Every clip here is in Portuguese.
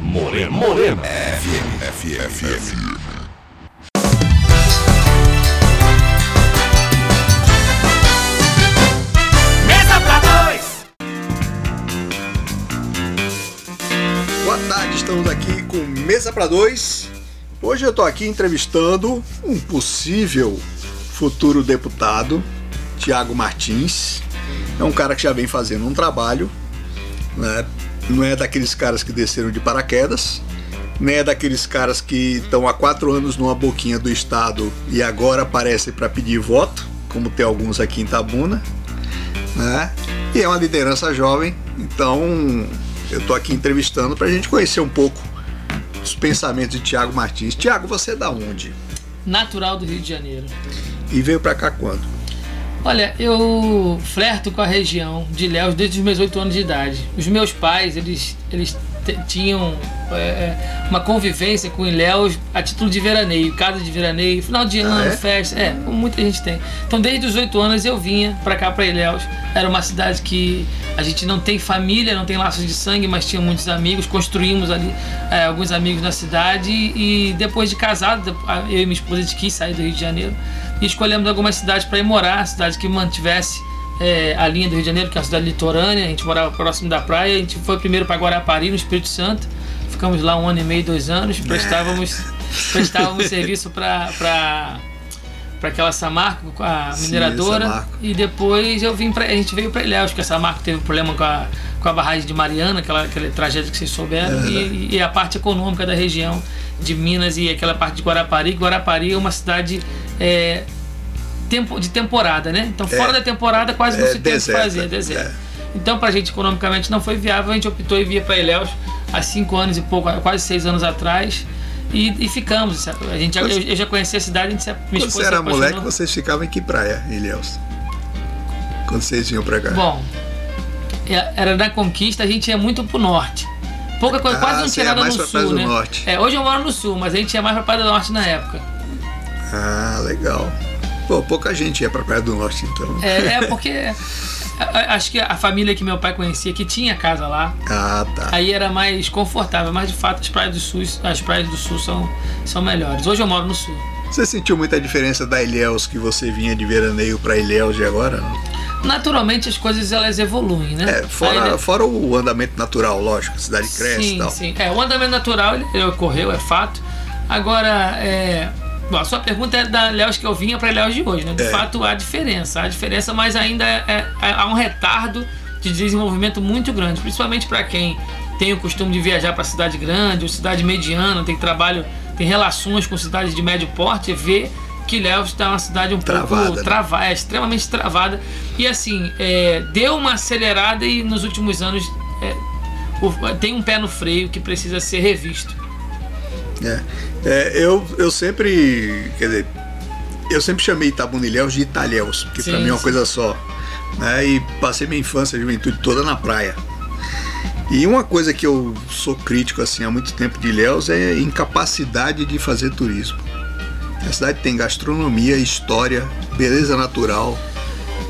Moreno. Moreno. FM. FM. FM. Mesa pra dois. Boa tarde, estamos aqui com Mesa para Dois. Hoje eu estou aqui entrevistando um possível futuro deputado, Tiago Martins. É um cara que já vem fazendo um trabalho, né? Não é daqueles caras que desceram de paraquedas, nem é daqueles caras que estão há quatro anos numa boquinha do Estado e agora aparecem para pedir voto, como tem alguns aqui em Tabuna. Né? E é uma liderança jovem, então eu tô aqui entrevistando para a gente conhecer um pouco os pensamentos de Tiago Martins. Tiago, você é da onde? Natural do Rio de Janeiro. E veio para cá quando? Olha, eu flerto com a região de Léus desde os meus oito anos de idade. Os meus pais, eles, eles tinham é, uma convivência com Ilhéus a título de veraneio, casa de veraneio, final de ano, é? festa, é, como muita gente tem. Então, desde os oito anos eu vinha pra cá, pra Ilhéus. Era uma cidade que a gente não tem família, não tem laços de sangue, mas tinha muitos amigos. Construímos ali é, alguns amigos na cidade e depois de casado, eu e minha esposa a gente quis sair do Rio de Janeiro e escolhemos algumas cidades para ir morar, cidades que mantivesse é, a linha do Rio de Janeiro, que é uma cidade litorânea, a gente morava próximo da praia, a gente foi primeiro para Guarapari, no Espírito Santo, ficamos lá um ano e meio, dois anos, prestávamos, prestávamos serviço para para aquela Samarco, com a Sim, mineradora, Samarco. e depois eu vim pra, a gente veio para Ilhéus, porque a Samarco teve problema com a, com a barragem de Mariana, aquela, aquela tragédia que vocês souberam, e, e a parte econômica da região de Minas e aquela parte de Guarapari. Guarapari é uma cidade é, tempo, de temporada, né? Então, fora da temporada, quase não É se tem o que fazer, é deserto. é. Então, pra gente economicamente não foi viável, a gente optou em vir para Ilhéus há cinco anos e pouco, quase seis anos atrás. E, e ficamos. A gente, eu, eu já conheci a cidade, a gente se, minha Quando você era moleque, vocês ficavam em que praia, Ilhéus? Quando vocês vinham para cá? Bom, é- era na conquista, a gente ia muito pro norte. Pouca coisa, Ah, quase não tinha nada no sul, né? É, hoje eu moro no sul, mas a gente ia mais pra Praia do Norte na época. Ah, legal. Pô, pouca gente ia pra Praia do Norte, então. É, é porque acho que a família que meu pai conhecia, que tinha casa lá, Ah, tá. aí era mais confortável, mas de fato as praias do sul, as praias do sul são, são melhores. Hoje eu moro no sul. Você sentiu muita diferença da Ilhéus que você vinha de veraneio pra Ilhéus de agora? não? Naturalmente as coisas elas evoluem, né? É, fora, né? fora o andamento natural, lógico, a cidade cresce e sim, tal. sim. É, o andamento natural ele, ele ocorreu, é fato. Agora, é. Bom, a sua pergunta é da Léus que eu vinha para Léus de hoje, né? De É. fato, há diferença. Há diferença, mas ainda é, é- há um retardo de desenvolvimento muito grande, principalmente para quem tem o costume de viajar para cidade grande ou cidade mediana, tem trabalho, tem relações com cidades de médio porte, vê que Léus está uma cidade um Travada, pouco né? travada, é extremamente travada. E assim, é, deu uma acelerada e nos últimos anos é, tem um pé no freio que precisa ser revisto. É. É, eu, eu sempre, quer dizer, eu sempre chamei Itabuna e Ilhéus de Italhéus, porque Sim, mim é uma coisa só. Né? E passei minha infância e juventude toda na praia. E uma coisa que eu sou crítico assim há muito tempo de Ilhéus é a incapacidade de fazer turismo. A cidade tem gastronomia, história, beleza natural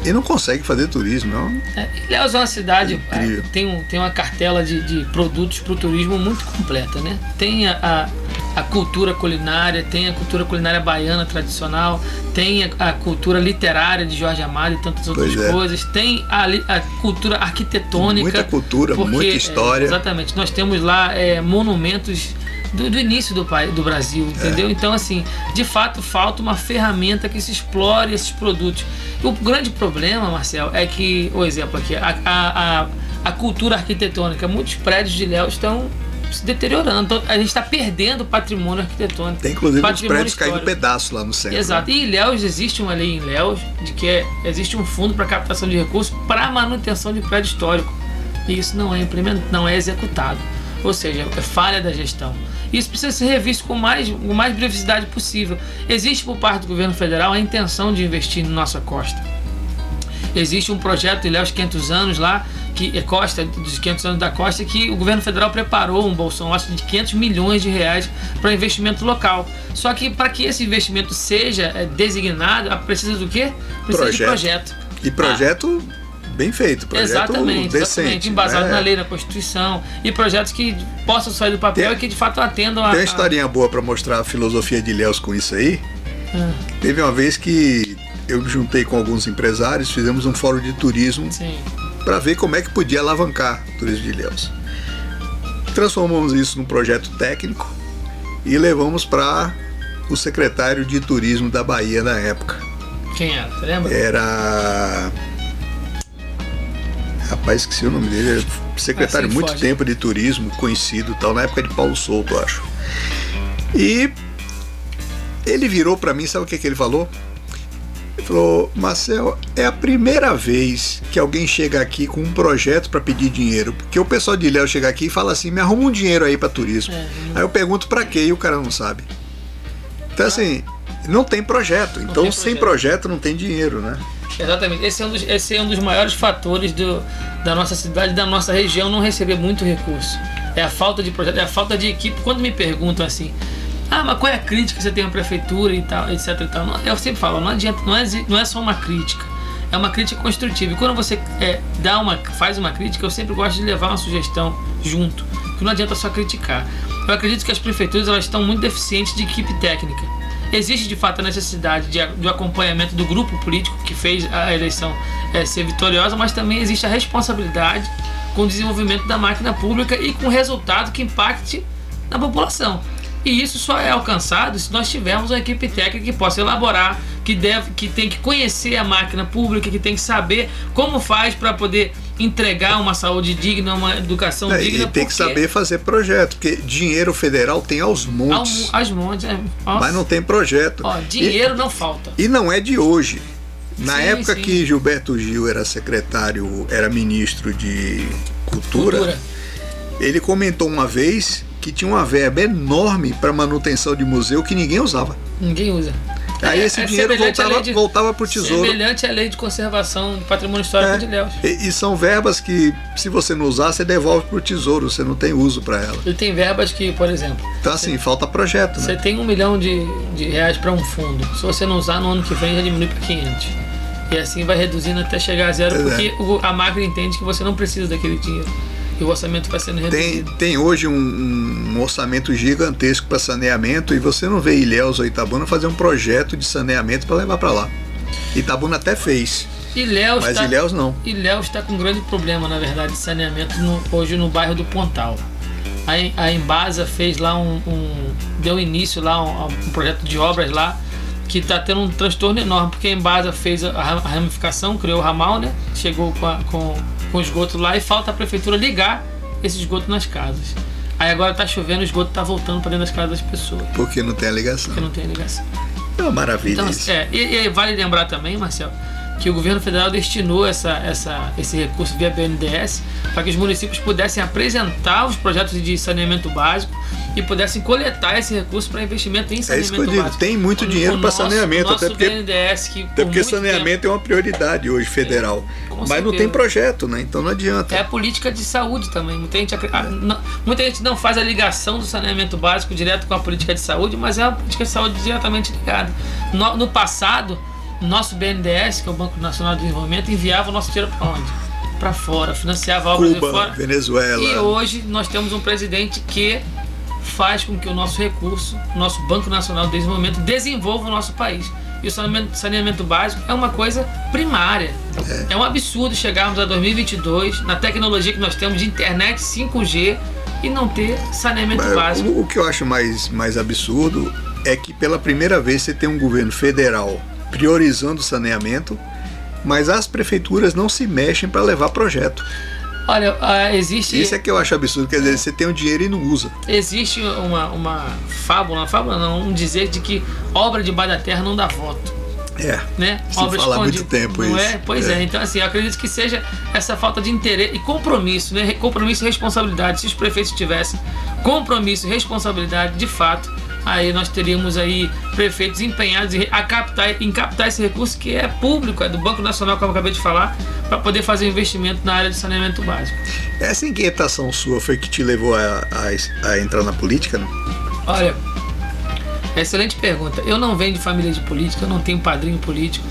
e não consegue fazer turismo. É um- É, Ilhéus é uma cidade, Incrível. é, tem, um, tem uma cartela de, de produtos para o turismo muito completa, né? Tem a, a, a cultura culinária, tem a cultura culinária baiana tradicional, tem a, a cultura literária de Jorge Amado e tantas outras Pois é. coisas, tem a, a cultura arquitetônica. Muita cultura, muita é, história. exatamente. Nós temos lá é, monumentos do, do início do, país, do Brasil, É. entendeu? Então, assim, de fato, falta uma ferramenta que se explore esses produtos. O grande problema, Marcel, é que, o exemplo aqui, a, a, a, a cultura arquitetônica, muitos prédios de Léo estão se deteriorando. Então, a gente está perdendo patrimônio arquitetônico. Tem inclusive patrimônio prédios caindo histórico. pedaço lá no centro. Exato. né? E em Léus existe uma lei em Léus de que é- existe um fundo para captação de recursos para manutenção de prédio histórico. E isso não é implementado, não é executado. Ou seja, é falha da gestão. Isso precisa ser revisto com mais, com mais brevidade possível. Existe por parte do governo federal a intenção de investir na nossa costa. Existe um projeto Ilhéus 500 anos lá, que é Costa, dos 500 anos da Costa, que o governo federal preparou um bolsão acho, de 500 milhões de reais para investimento local. Só que para que esse investimento seja é, designado, precisa do quê? Precisa de Projeto. projeto. E projeto bem feito, projeto exatamente, decente. exatamente, embasado né? na lei, na Constituição, e projetos que possam sair do papel Tem- e que de fato atendam a. Tem uma a- historinha boa pra mostrar a filosofia de Ilhéus com isso aí. Ah, Teve uma vez que eu me juntei com alguns empresários, fizemos um fórum de turismo para ver como é que podia alavancar o turismo de Ilhéus. Transformamos isso num projeto técnico e levamos para o secretário de turismo da Bahia na época. Quem era? Você lembra? Era. Rapaz, esqueci o nome dele. Era secretário Assim muito foge. tempo de turismo, conhecido e tal, na época de Paulo Souto, eu acho. E ele virou para mim, sabe o que, que ele falou? Ele falou: Marcel, é a primeira vez que alguém chega aqui com um projeto para pedir dinheiro. Porque o pessoal de Ilhéus chega aqui e fala assim: me arruma um dinheiro aí para turismo. É, Aí eu pergunto para quê e o cara não sabe. Então, assim, não tem projeto. Então, tem sem projeto. projeto não tem dinheiro, né? Exatamente. Esse é um dos, esse é um dos maiores fatores do, da nossa cidade, da nossa região não receber muito recurso. É a falta de projeto, é a falta de equipe. Quando me perguntam assim, ah, mas qual é a crítica que você tem à prefeitura e tal, etc e tal. Eu sempre falo, não adianta, não é, não é só uma crítica. É uma crítica construtiva. E quando você é, dá uma, faz uma crítica, eu sempre gosto de levar uma sugestão junto. Que não adianta só criticar. Eu acredito que as prefeituras elas estão muito deficientes de equipe técnica. Existe de fato a necessidade de, de acompanhamento do grupo político que fez a eleição eh, ser vitoriosa, mas também existe a responsabilidade com o desenvolvimento da máquina pública e com resultado que impacte na população. E isso só é alcançado se nós tivermos uma equipe técnica que possa elaborar, que deve, que tem que conhecer a máquina pública, que tem que saber como faz para poder entregar uma saúde digna, uma educação É, digna. e tem que saber fazer projeto, porque dinheiro federal tem aos ao- montes, As montes, é, nossa. mas não tem projeto. Ó, dinheiro não falta. E, e não é de hoje. Na Sim, época sim. que Gilberto Gil era secretário, era ministro de Cultura, Cultura. ele comentou uma vez que tinha uma verba enorme para manutenção de museu que ninguém usava. Ninguém usa. Aí É- esse é dinheiro voltava, de- voltava para o tesouro. Semelhante à lei de conservação do patrimônio histórico É. de Léus. E, e são verbas que, se você não usar, você devolve para o tesouro, você não tem uso para ela. Ele tem verbas que, por exemplo, Então, assim, falta projeto, você né? tem um milhão de, de reais para um fundo. Se você não usar, no ano que vem já diminui para 500. E assim vai reduzindo até chegar a zero, é. porque o- a máquina entende que você não precisa daquele dinheiro. E o orçamento vai sendo Tem, reduzido. tem hoje um, um orçamento gigantesco para saneamento e você não vê Ilhéus ou Itabuna fazer um projeto de saneamento para levar para lá. Itabuna até fez, Léus mas tá- Ilhéus não. Léo está com um grande problema, na verdade, de saneamento no- hoje no bairro do Pontal. A, a Embasa fez lá um, um- deu início lá um, um projeto de obras lá que está tendo um transtorno enorme, porque a Embasa fez a, a ramificação, criou o ramal, né? Chegou com, a- com, com esgoto lá e falta a prefeitura ligar esse esgoto nas casas. Aí agora tá chovendo, o esgoto tá voltando para dentro das casas das pessoas, Porque não tem a ligação. porque não tem ligação. É uma maravilha Então, isso. é, e, e vale lembrar também, Marcel, que o governo federal destinou essa, essa, esse recurso via BNDES para que os municípios pudessem apresentar os projetos de saneamento básico e pudessem coletar esse recurso para investimento em É saneamento isso que eu digo, básico. tem muito O- dinheiro para saneamento, até porque, BNDES, que até por porque saneamento é uma prioridade hoje federal. Com Mas não tem projeto, né? Então não adianta. É a política de saúde também. Muita gente, acre- ah, não, muita gente não faz a ligação do saneamento básico direto com a política de saúde, mas é uma política de saúde diretamente ligada. No, no passado, nosso BNDES, que é o Banco Nacional de Desenvolvimento, enviava o nosso dinheiro para onde? Para fora, financiava obras de Cuba, fora. Venezuela. E hoje nós temos um presidente que faz com que o nosso recurso, o nosso Banco Nacional de Desenvolvimento, desenvolva o nosso país. E o saneamento, saneamento básico é uma coisa primária. É. um absurdo chegarmos a 2022 na tecnologia que nós temos de internet 5G e não ter saneamento Mas básico. O, o que eu acho mais, mais absurdo é que pela primeira vez você tem um governo federal priorizando o saneamento, mas as prefeituras não se mexem para levar projeto. Olha, ah, existe, Isso é que eu acho absurdo, quer dizer, você tem o dinheiro e não usa. existe uma, uma fábula, uma fábula não, um dizer de que obra debaixo da terra não dá voto. É. né? Se fala há muito tempo não isso. É? Pois é. É. então assim, eu acredito que seja essa falta de interesse e compromisso, né? Compromisso e responsabilidade. Se os prefeitos tivessem compromisso e responsabilidade, de fato, aí nós teríamos aí prefeitos empenhados em, a captar, em captar esse recurso que é público, é do Banco Nacional, como eu acabei de falar, para poder fazer investimento na área de saneamento básico. Essa inquietação sua foi que te levou a, a- a entrar na política, né? Olha, excelente pergunta. Eu não venho de família de política, eu não tenho padrinho político.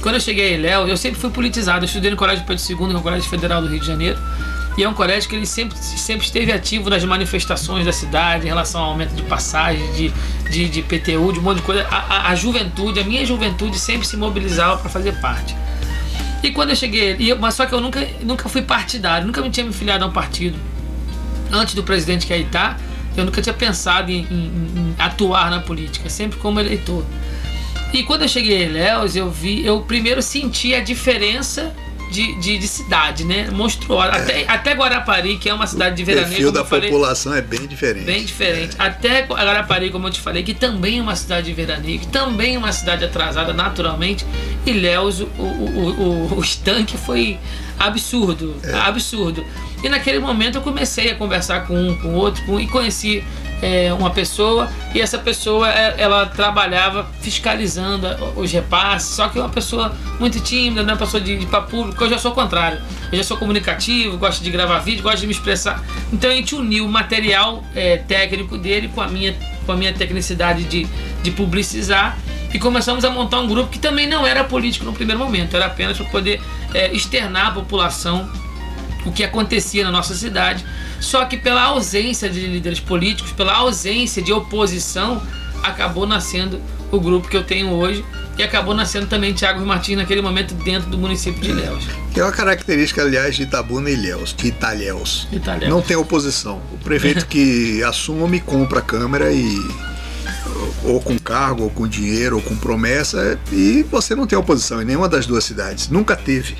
Quando eu cheguei em Léo, eu sempre fui politizado. Eu estudei no Colégio Pedro II, que é o Colégio Federal do Rio de Janeiro. E é um colégio que ele sempre, sempre esteve ativo nas manifestações da cidade em relação ao aumento de passagem, de, de, de PTU, de um monte de coisa. A, a, a juventude, a minha juventude sempre se mobilizava para fazer parte. E quando eu cheguei, eu- mas só que eu nunca, nunca fui partidário, nunca me tinha me filiado a um partido. Antes do presidente que aí tá, eu nunca tinha pensado em, em- em atuar na política, sempre como eleitor. E quando eu cheguei em Ilhéus, eu vi, eu primeiro senti a diferença de, de, de cidade, né? Monstruosa. Até, até Guarapari, que é uma cidade de O veraneio, perfil como da falei, população é bem diferente. Bem diferente. Até Guarapari, como eu te falei, que também é uma cidade de veraneio, que também é uma cidade atrasada naturalmente. Ilhéus, o, o, o, o, o estanque foi absurdo. Absurdo. E naquele momento eu comecei a conversar com um, com outro, com, e conheci é, uma pessoa, e essa pessoa é, ela trabalhava fiscalizando os repasses, só que uma pessoa muito tímida, não é uma pessoa de, de papo público, eu já sou o contrário. Eu já sou comunicativo, gosto de gravar vídeo, gosto de me expressar. Então a gente uniu o material é, técnico dele com a minha, com a minha tecnicidade de, de publicizar e começamos a montar um grupo que também não era político no primeiro momento, era apenas para poder é, externar à população o que acontecia na nossa cidade. Só que pela ausência de líderes políticos, pela ausência de oposição, acabou nascendo o grupo que eu tenho hoje e acabou nascendo também Tiago Martins naquele momento dentro do município de Ilhéus. Que é uma característica, aliás, de Itabuna e Ilhéus, de Italhéus. Italhéus. Não tem oposição. O prefeito que assume, compra a Câmara e. Ou com cargo, ou com dinheiro, ou com promessa, e você não tem oposição em nenhuma das duas cidades. Nunca teve.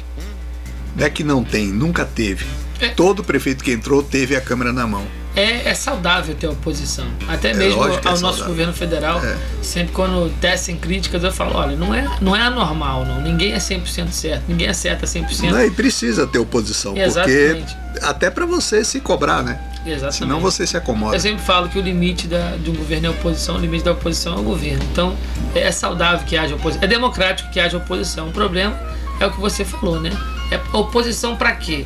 Não é que não tem, nunca teve. É. Todo prefeito que entrou teve a Câmara na mão. É, é saudável ter oposição. Até mesmo lógico que é ao nosso saudável. governo federal, É. sempre quando tecem críticas, eu falo, olha, não é, não é anormal, não. Ninguém é 100% certo, ninguém acerta 100%. Não, e precisa ter oposição, Exatamente. porque até para você se cobrar, né? Exatamente. Senão você se acomoda. Eu sempre falo que o limite da, de um governo é a oposição, o limite da oposição é o governo. Então, é saudável que haja oposição. É democrático que haja oposição. O problema é o que você falou, né? É oposição para quê?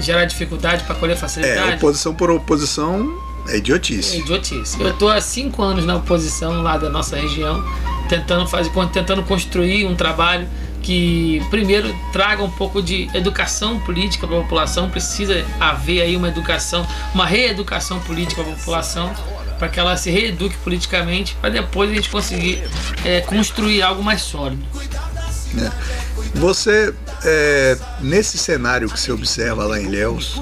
Gerar dificuldade para colher É, facilidade? oposição por oposição é É idiotice. idiotice. Eu tô há cinco anos na oposição lá da nossa região, tentando fazer, tentando construir um trabalho que primeiro traga um pouco de educação política para a população. Precisa haver aí uma educação, uma reeducação política para a população, para que ela se reeduque politicamente, para depois a gente conseguir é, construir algo mais sólido. né? Você, é, nesse cenário que você observa lá em Ilhéus,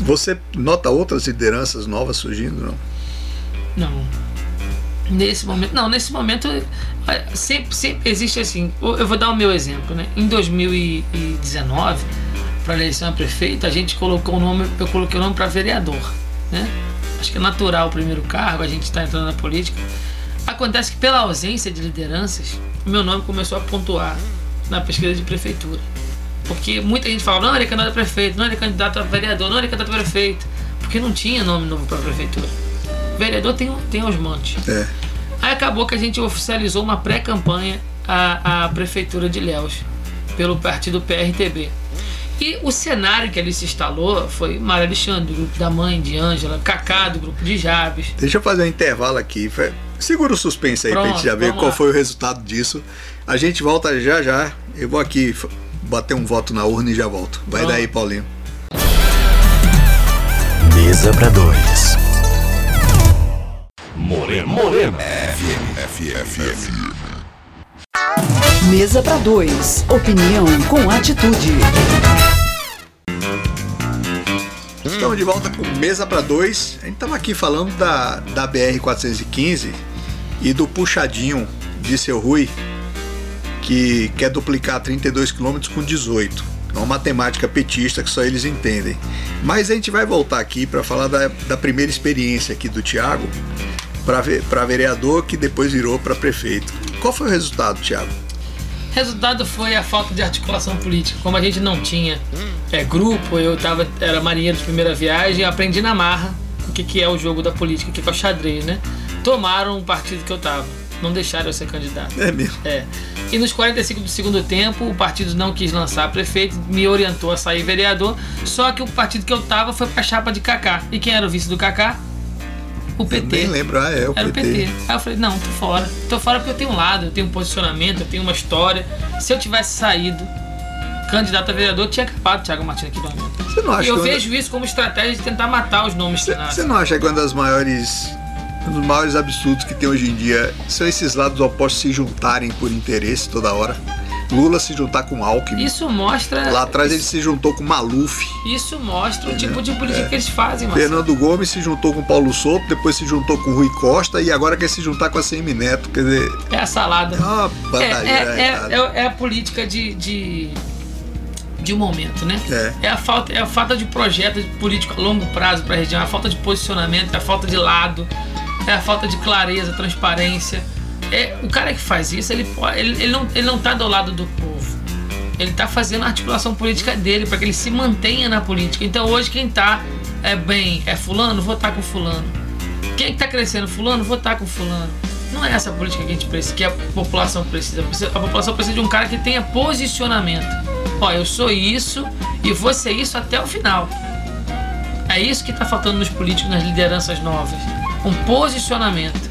você nota outras lideranças novas surgindo? Não? Não. Nesse momento, não, nesse momento eh, sempre, sempre existe assim. Eu eu vou dar o meu exemplo, né? Em 2019, para eleição a prefeito, a gente colocou o nome, eu coloquei o nome para vereador, né? Acho que é natural o primeiro cargo, a gente está entrando na política. Acontece que pela ausência de lideranças, o meu nome começou a pontuar na pesquisa de prefeitura. Porque muita gente fala, não, ele é candidato a prefeito, não, ele é candidato a vereador, não, ele é candidato a prefeito. Porque não tinha nome novo para prefeitura. Vereador tem, tem os montes. É. Aí acabou que a gente oficializou uma pré-campanha à, à Prefeitura de Ilhéus, pelo partido PRTB. E o cenário que ali se instalou foi Mário Alexandre, do grupo da mãe de Ângela, Cacá, do grupo de Jabes. Deixa eu fazer um intervalo aqui. Segura o suspense aí pra Pronto, gente já ver qual lá. foi o resultado disso. A gente volta já já. Eu vou aqui bater um voto na urna e já volto. Vai Pronto. daí, Paulinho. Mesa para dois. Moreno, Moreno. FM. Mesa para dois. Opinião com atitude. Estamos de volta com Mesa para Dois. A gente estava aqui falando da, da BR-415 e do puxadinho de seu Rui, que quer duplicar 32 km com 18. É uma matemática petista que só eles entendem. Mas a gente vai voltar aqui para falar da, da primeira experiência aqui do Tiago para vereador, que depois virou para prefeito. Qual foi o resultado, Tiago? Resultado foi a falta de articulação política. Como a gente não tinha é, grupo, eu tava, era marinheiro de primeira viagem, aprendi na marra o que, que é o jogo da política, o que, que é o xadrez, né? Tomaram o partido que eu tava, não deixaram eu ser candidato. É mesmo. É. E nos 45 do segundo tempo, o partido não quis lançar prefeito, me orientou a sair vereador, só que o partido que eu tava foi pra chapa de Kaká. E quem era o vice do Kaká? O PT. nem lembro, ah, é o Era o PT. PT. Aí eu falei, não, tô fora. Tô fora porque eu tenho um lado, eu tenho um posicionamento, eu tenho uma história. Se eu tivesse saído candidato a vereador, tinha acabado o Thiago Martins aqui momento. Você não acha E eu vejo isso como estratégia de tentar matar os nomes Você- não acha que uma das maiores. Um dos maiores absurdos que tem hoje em dia são esses lados opostos se juntarem por interesse toda hora? Lula se juntar com Alckmin. Isso mostra. Lá atrás ele se juntou com Maluf. Isso mostra o tipo de política que eles fazem, Marcelo. Fernando Gomes se juntou com Paulo Souto, depois se juntou com Rui Costa e agora quer se juntar com a Semi Neto. Quer dizer, É a salada. é uma É, é, é, é- é a política de, de, de um momento, né? É. a falta, é a falta de projeto de político a longo prazo para a região, é a falta de posicionamento, é a falta de lado, é a falta de clareza, transparência. É, o cara que faz isso, ele, ele, ele, não, ele não tá do lado do povo. Ele tá fazendo a articulação política dele para que ele se mantenha na política. Então hoje quem tá é bem, é fulano, votar com fulano. Quem tá crescendo fulano, votar com fulano. Não é essa política que a gente precisa, que a população precisa. Precisa- A população precisa de um cara que tenha posicionamento. Ó, eu sou isso e vou ser isso até o final. É isso que está faltando nos políticos, nas lideranças novas. Um posicionamento.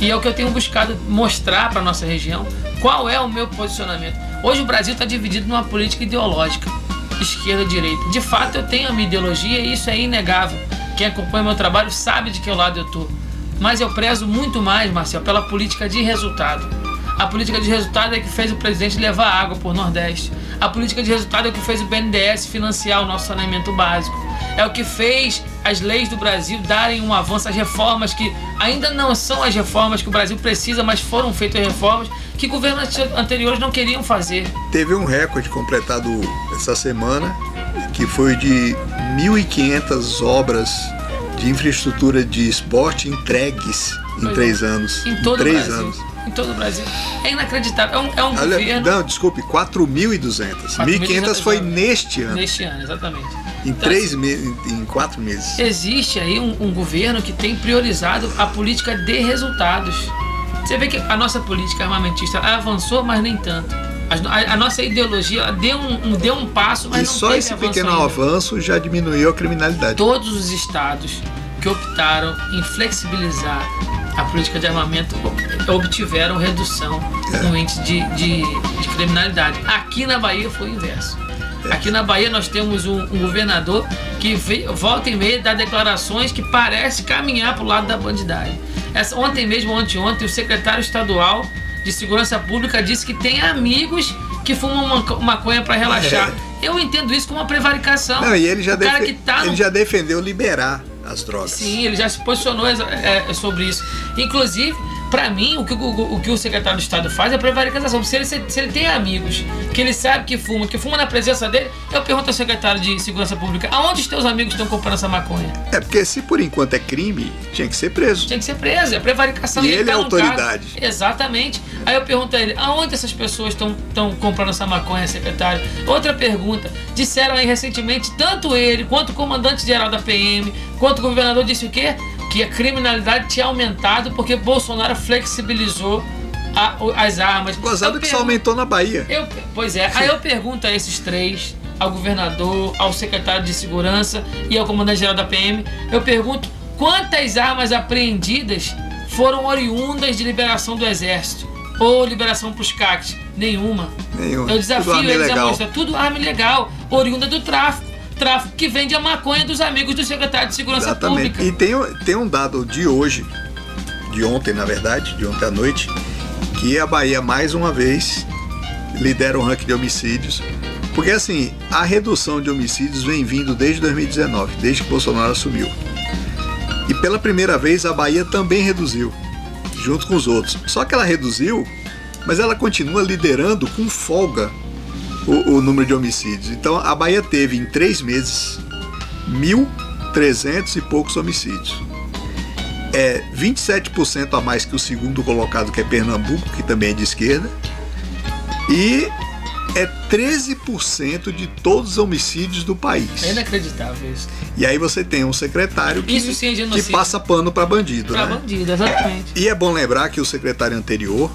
E é o que eu tenho buscado mostrar para nossa região. Qual é o meu posicionamento? Hoje o Brasil está dividido numa política ideológica, esquerda e direita. De fato, eu tenho a minha ideologia e isso é inegável. Quem acompanha meu trabalho sabe de que lado eu tô. Mas eu prezo muito mais, Marcel, pela política de resultado. A política de resultado é que fez o presidente levar água por Nordeste. A política de resultado é que fez o BNDES financiar o nosso saneamento básico. É o que fez as leis do Brasil darem um avanço, as reformas que ainda não são as reformas que o Brasil precisa, mas foram feitas reformas que governos anteriores não queriam fazer. Teve um recorde completado essa semana, que foi de 1.500 obras de infraestrutura de esporte entregues em Pois três anos. Em todo o três Brasil. anos. Em todo o Brasil. É inacreditável. É um, é um Olha, governo não, desculpe, 4.200. 1.500 foi 4.200 neste ano. neste ano, exatamente. Em Então, três meses, em quatro meses. existe aí um, um governo que tem priorizado a política de resultados. Você vê que a nossa política armamentista avançou, mas nem tanto. A, a nossa ideologia deu um, deu um passo, mas E não só esse avanço pequeno ainda. avanço já diminuiu a criminalidade. Todos os estados que optaram em flexibilizar a política de armamento ob- obtiveram redução no índice de, de, de criminalidade. Aqui na Bahia foi o inverso. Aqui na Bahia nós temos um, um governador que vê- volta e meia dá declarações que parece caminhar para o lado da bandidagem. Essa, ontem mesmo, anteontem, o secretário estadual de Segurança Pública disse que tem amigos que fumam maconha para relaxar. Eu entendo isso como uma prevaricação. Não, e ele já, defe- que tá ele no já defendeu liberar as drogas. Sim, ele já se posicionou é, sobre isso. Inclusive, para mim, o que o, o que o secretário de Estado faz é prevaricação. Se ele, se, se ele tem amigos que ele sabe que fuma, que fuma na presença dele, eu pergunto ao secretário de Segurança Pública: aonde os teus amigos estão comprando essa maconha? É porque se por enquanto é crime, tinha que ser preso. Tinha que ser preso, é prevaricação. E ele tá é num autoridade. caso- Exatamente. Aí eu pergunto a ele, aonde essas pessoas estão comprando essa maconha, secretário? Outra pergunta, disseram aí recentemente, tanto ele, quanto o comandante-geral da PM, quanto o governador disse o quê? Que a criminalidade tinha aumentado porque Bolsonaro flexibilizou a- as armas. Gozado Eu que só aumentou na Bahia. eu, pois é, aí eu pergunto a esses três, ao governador, ao secretário de segurança e ao comandante-geral da PM, eu pergunto quantas armas apreendidas foram oriundas de liberação do exército ou liberação para os CACs? Nenhuma. Nenhuma. Eu desafio eles a mostrar tudo arma ilegal, oriunda do tráfico. Tráfico que vende a maconha dos amigos do secretário de segurança Exatamente. pública. E tem, tem um dado de hoje, de ontem na verdade, de ontem à noite, que a Bahia mais uma vez lidera o ranking de homicídios. Porque assim, a redução de homicídios vem vindo desde 2019, desde que Bolsonaro assumiu. E pela primeira vez a Bahia também reduziu, junto com os outros. Só que ela reduziu, mas ela continua liderando com folga o, o número de homicídios. Então a Bahia teve em três meses 1.300 e poucos homicídios. É 27% a mais que o segundo colocado, que é Pernambuco, que também é de esquerda. E é 13% de todos os homicídios do país. É inacreditável isso. E aí você tem um secretário que, é que passa pano para bandido. Pra né? bandido, exatamente. E é bom lembrar que o secretário anterior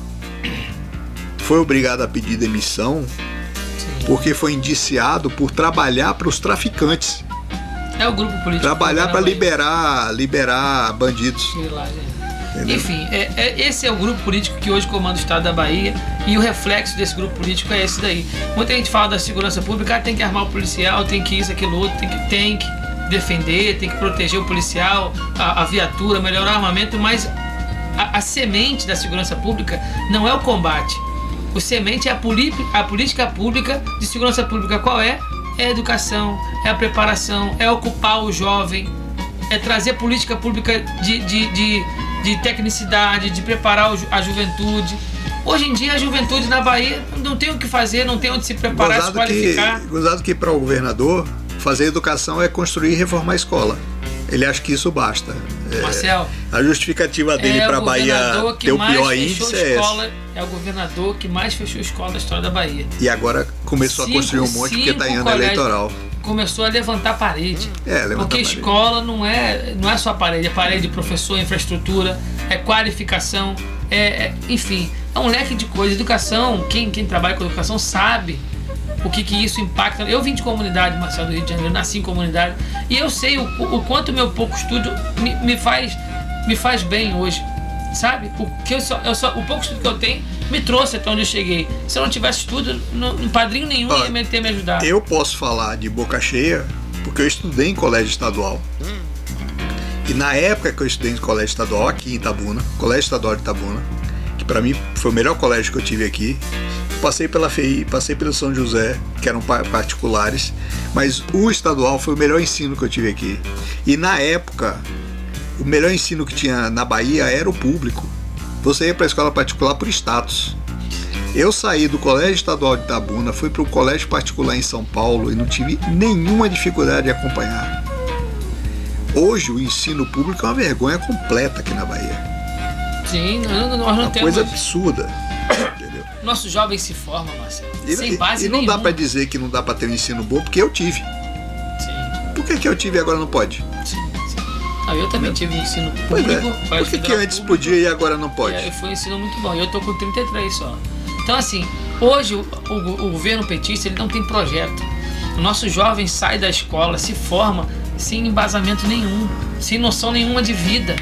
foi obrigado a pedir demissão. Porque foi indiciado por trabalhar para os traficantes. É o grupo político. Trabalhar para liberar, liberar bandidos. Entendeu? Enfim, é- é- esse é o grupo político que hoje comanda o estado da Bahia e o reflexo desse grupo político é esse daí. Muita gente fala da segurança pública, ah, tem que armar o policial, tem que isso, aquilo, outro, tem que, tem que defender, tem que proteger o policial, a, a viatura, melhorar o armamento, mas a, a semente da segurança pública não é o combate. O semente é a, a política pública de segurança pública. Qual é? É a educação, é a preparação, é ocupar o jovem, é trazer política pública de, de, de, de tecnicidade, de preparar a juventude. Hoje em dia a juventude na Bahia não tem o que fazer, não tem onde se preparar, se Gozado que, qualificar. gozado que para o governador fazer educação é construir e reformar a escola. Ele acha que isso basta. É, Marcel, a justificativa dele é para a Bahia que ter o pior índice é esse. É o governador que mais fechou escola da história da Bahia. E agora começou Cinco- a construir um monte porque está em ano eleitoral. Começou a levantar parede. É, levantar Porque parede. escola não é, não é só parede, é parede de professor, infraestrutura, é qualificação, é, é- enfim, é um leque de coisas. Educação, quem, quem trabalha com educação sabe o que, que isso impacta. Eu vim de comunidade, Marcelo do Rio de Janeiro, nasci em comunidade, e eu sei o, o quanto meu pouco estudo me, me faz, me faz bem hoje. Sabe? O, que eu só, eu só, o pouco estudo que eu tenho me trouxe até onde eu cheguei. Se eu não tivesse estudo, não, padrinho nenhum Ó, ia me ter me ajudado. Eu posso falar de boca cheia porque eu estudei em colégio estadual. E na época que eu estudei em colégio estadual aqui em Itabuna, Colégio Estadual de Itabuna, que para mim foi o melhor colégio que eu tive aqui. Passei pela FEI, passei pelo São José, que eram pa- particulares, mas o estadual foi o melhor ensino que eu tive aqui. E na época, o melhor ensino que tinha na Bahia era o público. Você ia para a escola particular por status. Eu saí do Colégio Estadual de Itabuna, fui para o colégio particular em São Paulo e não tive nenhuma dificuldade de acompanhar. Hoje o ensino público é uma vergonha completa aqui na Bahia. Sim, não, não, nós não Uma temos. coisa absurda. Entendeu? Nossos jovens se formam, Marcelo. E, sem e- base e não dá nenhuma. para dizer que não dá para ter um ensino bom, porque eu tive. Sim, Por que, que eu tive e agora não pode? sim. Ah, eu também tive ensino Pois público. é. Por que, que antes público, podia e agora não pode? Aí foi um ensino muito bom. E eu tô com 33 só. Então, assim, hoje o, o- o governo petista ele não tem projeto. O nosso jovem sai da escola, se forma sem embasamento nenhum, sem noção nenhuma de vida.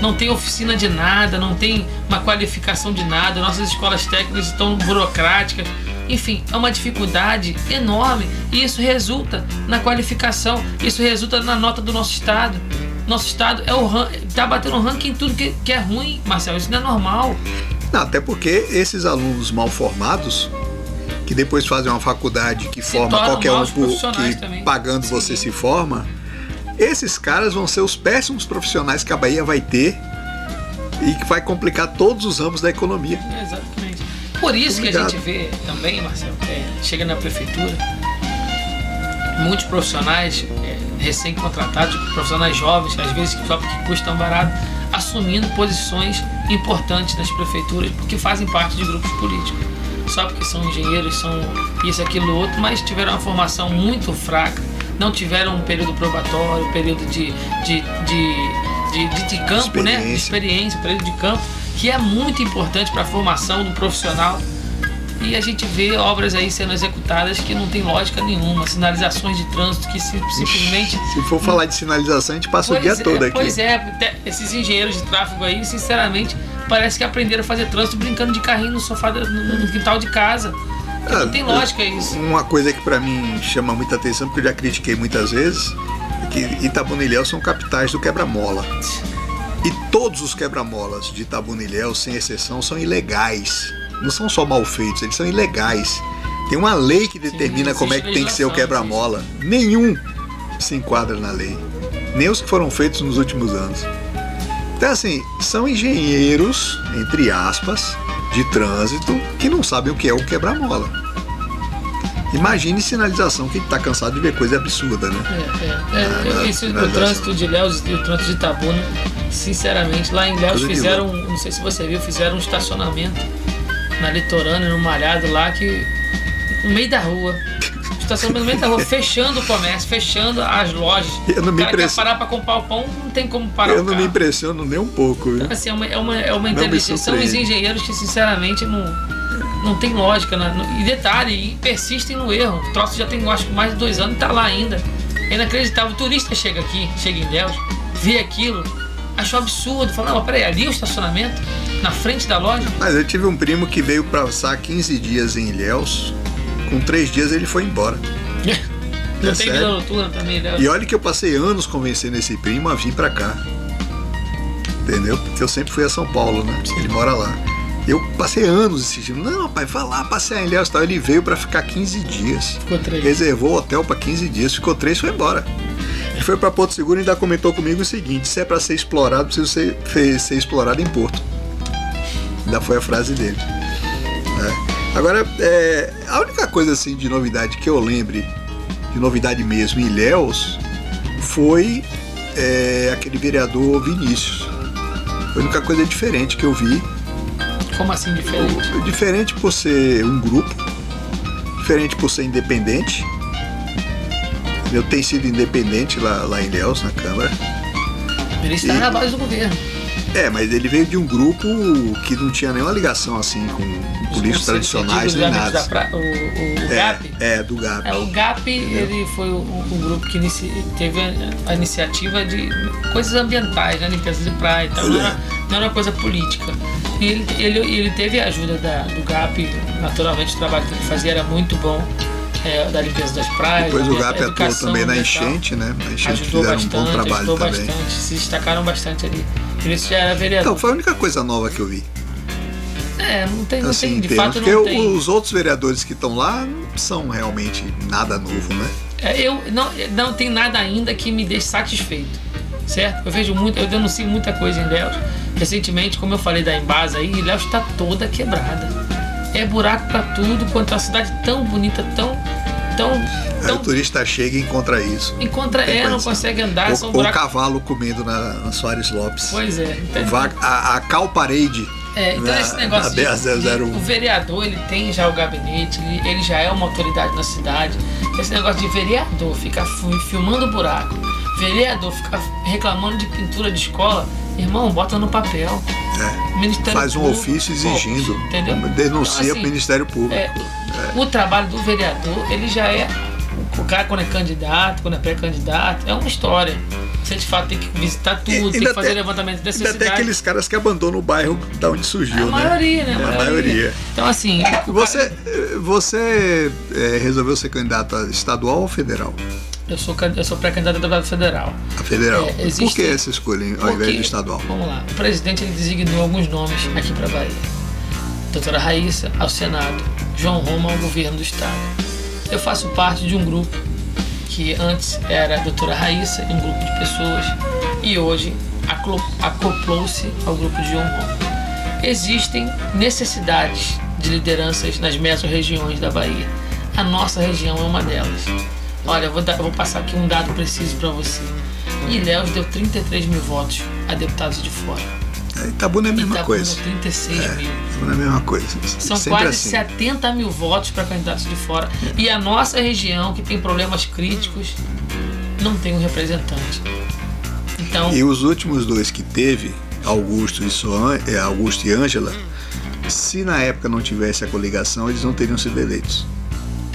Não tem oficina de nada, não tem uma qualificação de nada. Nossas escolas técnicas estão burocráticas. Enfim, é uma dificuldade enorme e isso resulta na qualificação, isso resulta na nota do nosso estado. Nosso estado é o tá batendo ranking em tudo que, que é ruim, Marcelo. Isso não é normal. Não, até porque esses alunos mal formados, que depois fazem uma faculdade que Se forma qualquer um que também. pagando Sim. você se forma, esses caras vão ser os péssimos profissionais que a Bahia vai ter e que vai complicar todos os ramos da economia. Exatamente. Por isso que a Obrigado. gente vê também, Marcelo, é, chega na prefeitura, muitos profissionais é, recém-contratados, profissionais jovens, às vezes só porque custam barato, assumindo posições importantes nas prefeituras, porque fazem parte de grupos políticos. Só porque são engenheiros, são isso, aquilo, outro, mas tiveram uma formação muito fraca, não tiveram um período probatório, período de, de, de, de, de- campo, né? De experiência, período de campo, que é muito importante para a formação do profissional. E a gente vê obras aí sendo executadas que não tem lógica nenhuma, sinalizações de trânsito que sim- simplesmente. Se for falar de sinalização, a gente passa o dia é, todo aqui. Pois é, esses engenheiros de tráfego aí, sinceramente, parece que aprenderam a fazer trânsito brincando de carrinho no sofá, no, quintal de casa. Ah, não tem lógica isso. Uma coisa que pra mim chama muita atenção, porque eu já critiquei muitas vezes, é que Itabuna e Ilhéus são capitais do quebra-mola. E todos os quebra-molas de Itabuna e Ilhéus, sem exceção, são ilegais. Não são só mal feitos, eles são ilegais. Tem uma lei que determina existe como é que tem que ser o quebra-mola. Nenhum se enquadra na lei. Nem os que foram feitos nos últimos anos. Então, assim, são engenheiros, entre aspas, de trânsito, que não sabem o que é o quebra-mola. Imagine sinalização, que a gente tá cansado de ver coisa absurda, né? É, é, é, Ah, esse, o trânsito de Léus e o trânsito de Itabuna, sinceramente, lá em Léus fizeram, não sei se você viu, fizeram um estacionamento na litorânea, no malhado lá, que no meio da rua. Estacionamento no meio da rua, fechando o comércio, fechando as lojas. Eu não o me cara quer impressiono. parar pra comprar o pão, não tem como parar Eu o não carro. me impressiono nem um pouco, viu? Assim, é uma, é uma, é uma inteligência. São os engenheiros que, sinceramente, não, não tem lógica. né? E detalhe, e persistem no erro. O troço já tem, acho, que mais de dois anos e tá lá ainda. É inacreditável. O turista chega aqui, chega em Deus, vê aquilo, achou absurdo. Fala, não, peraí, ali é o estacionamento? Na frente da loja? Mas eu tive um primo que veio passar 15 dias em Ilhéus. Com três dias ele foi embora. Não É tem vida noturna também, Deus. E olha que eu passei anos convencendo esse primo a vir pra cá. Entendeu? Porque eu sempre fui a São Paulo, né? Ele mora lá. Eu passei anos insistindo. Não, pai, vai lá passear em Ilhéus e tal. Ele veio pra ficar 15 dias. Ficou três. Reservou o hotel pra 15 dias, ficou três e foi embora. Ele foi pra Porto Seguro e ainda comentou comigo o seguinte: se é pra ser explorado, precisa ser, ser explorado em Porto. Ainda foi a frase dele. né? Agora, é, a única coisa assim de novidade que eu lembre, de novidade mesmo em Ilhéus, foi é, aquele vereador Vinícius. Foi a única coisa diferente que eu vi. Como assim diferente? Diferente por ser um grupo, diferente por ser independente. Eu tenho sido independente lá, lá em Ilhéus, na Câmara. Ele está E- na base do governo. É, mas ele veio de um grupo que não tinha nenhuma ligação assim com políticos Os tradicionais nem da nada. Pra- o, o, o GAP. É, é, do GAP. É, o GAP ele foi o, o grupo que inici- teve a, a iniciativa de coisas ambientais, né? limpeza de praia, então não era, não era coisa política. E ele, ele, ele teve a ajuda da, do GAP, naturalmente o trabalho que ele fazia era muito bom, é, da limpeza das praias. Depois o GAP atuou também na ambiental. enchente, né? Na enchente Ajudou fizeram um bastante, bom trabalho ajudou também. bastante, se destacaram bastante ali. Já era vereador. Então, foi a única coisa nova que eu vi. é, não tem, não Assim, tem em de termos, fato não tem. os outros vereadores que estão lá não são realmente nada novo, né? É, Eu não, não tem nada ainda que me deixe satisfeito, certo? Eu vejo muito, eu denuncio muita coisa em Ilhéus. Recentemente, como eu falei da Embasa aí, Ilhéus está toda quebrada. É buraco pra tudo, quanto é uma cidade tão bonita, tão, tão, Aí tão o turista chega e encontra isso. encontra é, não consegue andar, Ou, são ou buracos. cavalo comendo na, na Soares Lopes. Pois é. Então, A, a Cal Parade. É, então na- esse negócio de, BA001. de- o vereador ele tem já o gabinete, ele, ele já é uma autoridade na cidade. Esse negócio de vereador ficar fi- filmando buraco, vereador ficar reclamando de pintura de escola, irmão, bota no papel. É. Ministério Faz um Público, ofício exigindo. pô, entendeu? Denuncia Então, o assim, Ministério Público. É, o trabalho do vereador, ele já é. O cara quando é candidato, quando é pré-candidato, é uma história. Você de fato tem que visitar tudo, E- tem ainda que fazer levantamento de Ainda tem necessidade. aqueles caras que abandonam o bairro da onde A surgiu, né? maioria, né? É, a maioria. Então assim. o Você, cara- você é, resolveu ser candidato a estadual ou federal? Eu sou, eu sou pré-candidato a deputado federal. A federal. É, existe- Por que essa escolha ao invés do estadual? Vamos lá. O presidente ele designou alguns nomes aqui para Bahia. Doutora Raíssa ao Senado, João Roma ao governo do estado. Eu faço parte de um grupo que antes era a doutora Raíssa, um grupo de pessoas, e hoje acoplou-se ao grupo de João Roma. Existem necessidades de lideranças nas mesorregiões da Bahia. A nossa região é uma delas. Olha, eu vou, dar- eu vou passar aqui um dado preciso para você. Ilhéus deu 33 mil votos a deputados de fora. É, Itabuna é a mesma Itabuna, coisa. 36 mil. Itabuna é a mesma coisa. São Sempre quase assim. 70 mil votos para candidatos de fora. E a nossa região, que tem problemas críticos, não tem um representante. Então, E os últimos dois que teve, Augusto e, Soan, é, Augusto e Ângela, se na época não tivesse a coligação, eles não teriam sido eleitos.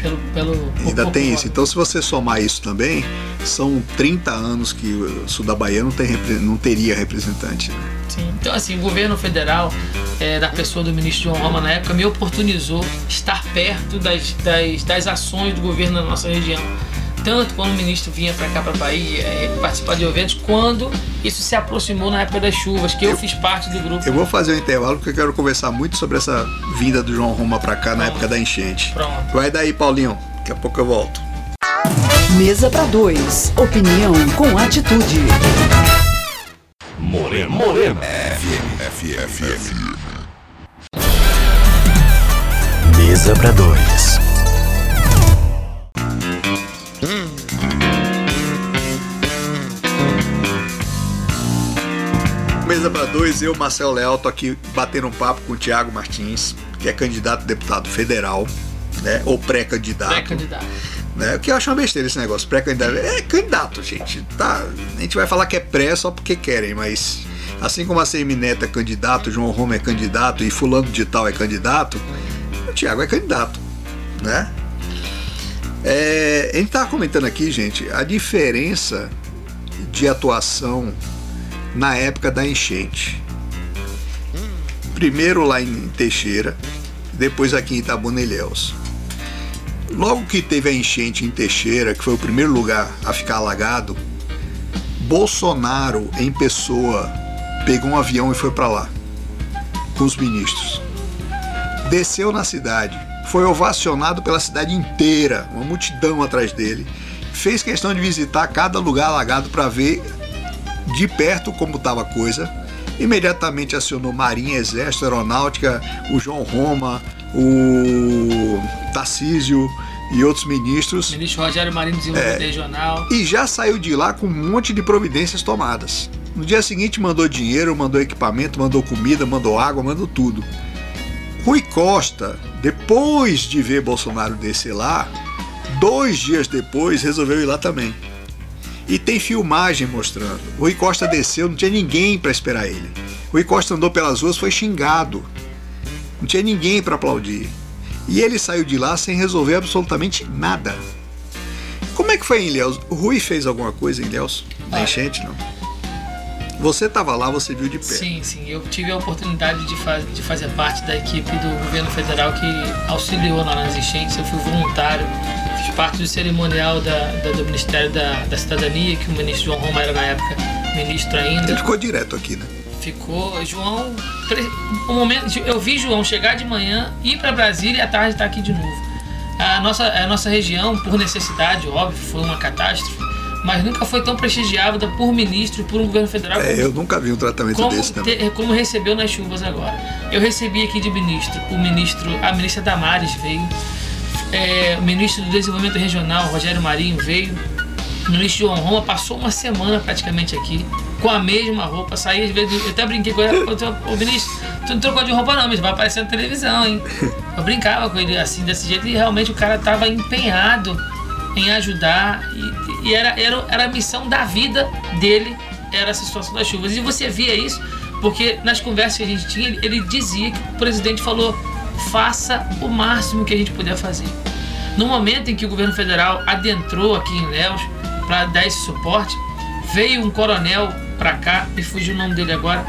Pelo. pelo Ainda tem isso. Então, se você somar isso também, são 30 anos que o sul da Bahia não, tem, não teria representante. né? Sim. Então, assim, o governo federal, é, da pessoa do ministro João Roma na época, me oportunizou estar perto das, das, das ações do governo na nossa região. Tanto quando o ministro vinha para cá, para Bahia, participar de eventos, quando isso se aproximou na época das chuvas, que eu, fiz parte do grupo. Eu vou fazer um intervalo porque eu quero conversar muito sobre essa vinda do João Roma pra cá na Pronto. época da enchente. Pronto. Vai daí, Paulinho. Daqui a pouco eu volto. Mesa para dois. Opinião com atitude. Morena. Morena. FM, FM. Mesa pra dois. Para dois, eu, Marcelo Leal, tô aqui batendo um papo com o Tiago Martins, que é candidato a deputado federal, né? Ou pré-candidato. Pré-candidato. né? O que eu acho uma besteira esse negócio, pré-candidato. É candidato, gente. Tá? A gente vai falar que é pré só porque querem, mas assim como a CM Neto é candidato, João Roma é candidato e fulano de tal é candidato, o Tiago é candidato, né? É, a gente estava comentando aqui, gente, a diferença de atuação na época da enchente. Primeiro lá em Teixeira, depois aqui em Itabuna-Ilhéus. Logo que teve a enchente em Teixeira, que foi o primeiro lugar a ficar alagado, Bolsonaro, em pessoa, pegou um avião e foi para lá com os ministros. Desceu na cidade, foi ovacionado pela cidade inteira, uma multidão atrás dele. Fez questão de visitar cada lugar alagado para ver de perto como estava a coisa. Imediatamente acionou Marinha, Exército, Aeronáutica, o João Roma, o Tarcísio e outros ministros. Ministro Rogério Marinho, desenvolvimento regional. E já saiu de lá com um monte de providências tomadas. No dia seguinte mandou dinheiro, mandou equipamento, mandou comida, mandou água, mandou tudo. Rui Costa, depois de ver Bolsonaro descer lá, dois dias depois resolveu ir lá também. E tem filmagem mostrando. Rui Costa desceu, não tinha ninguém para esperar ele. Rui Costa andou pelas ruas, foi xingado. Não tinha ninguém para aplaudir. E ele saiu de lá sem resolver absolutamente nada. Como é que foi em Ilhéus? O Rui fez alguma coisa em Ilhéus? Na enchente, não? Você estava lá, você viu de perto. Sim, sim. Eu tive a oportunidade de, faz, de fazer parte da equipe do governo federal que auxiliou lá nas enchentes. Eu fui voluntário, fiz parte do cerimonial da, da- do Ministério da, da Cidadania, que o ministro João Roma era na época ministro ainda. Ele ficou direto aqui, né? Ficou, João. Um momento, eu vi João chegar de manhã, ir para Brasília e à tarde estar aqui de novo. A nossa, a nossa região, por necessidade, óbvio, foi uma catástrofe, mas nunca foi tão prestigiada por ministro, por um governo federal. É, eu nunca vi um tratamento como, desse também. te- como recebeu nas chuvas agora. Eu recebi aqui de ministro, o ministro, a ministra Damares veio, é, o ministro do Desenvolvimento Regional, Rogério Marinho, veio, o ministro João Roma passou uma semana praticamente aqui, com a mesma roupa, saía às vezes, eu até brinquei com ele, ô ministro, tu não trocou de roupa não, mas vai aparecer na televisão, hein? Eu brincava com ele assim, desse jeito, e realmente o cara estava empenhado em ajudar, e, e era, era, era a missão da vida dele, era essa situação das chuvas. E você via isso, porque nas conversas que a gente tinha, ele, ele dizia que o presidente falou, faça o máximo que a gente puder fazer. No momento em que o governo federal adentrou aqui em Léus para dar esse suporte, veio um coronel para cá, me fugiu o nome dele agora,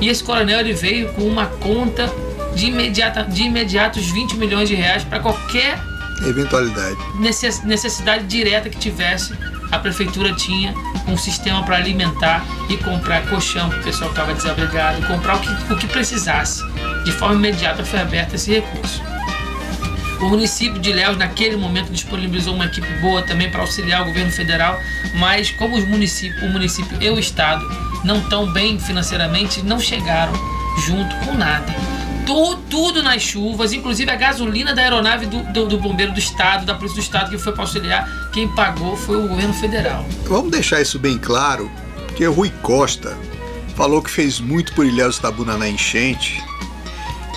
e esse coronel ele veio com uma conta de, imediata, de imediatos 20 milhões de reais para qualquer Eventualidade. necess- necessidade direta que tivesse, a prefeitura tinha um sistema para alimentar e comprar colchão para o pessoal que estava desabrigado, comprar o que, o que precisasse. De forma imediata foi aberto esse recurso. O município de Léus, naquele momento, disponibilizou uma equipe boa também para auxiliar o governo federal, mas como os municípios, o município e o estado não estão bem financeiramente, não chegaram junto com nada. Tu- tudo nas chuvas, inclusive a gasolina da aeronave do, do, do bombeiro do estado, da polícia do estado que foi para auxiliar, quem pagou foi o governo federal. Vamos deixar isso bem claro, porque o Rui Costa falou que fez muito por Ilhéus Tabuna na enchente,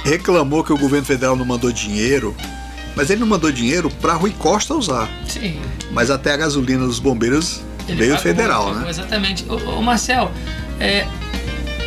reclamou que o governo federal não mandou dinheiro, mas ele não mandou dinheiro para Rui Costa usar. Sim. Mas até a gasolina dos bombeiros Ele veio federal, né? Exatamente. Ô, ô, Marcel, é,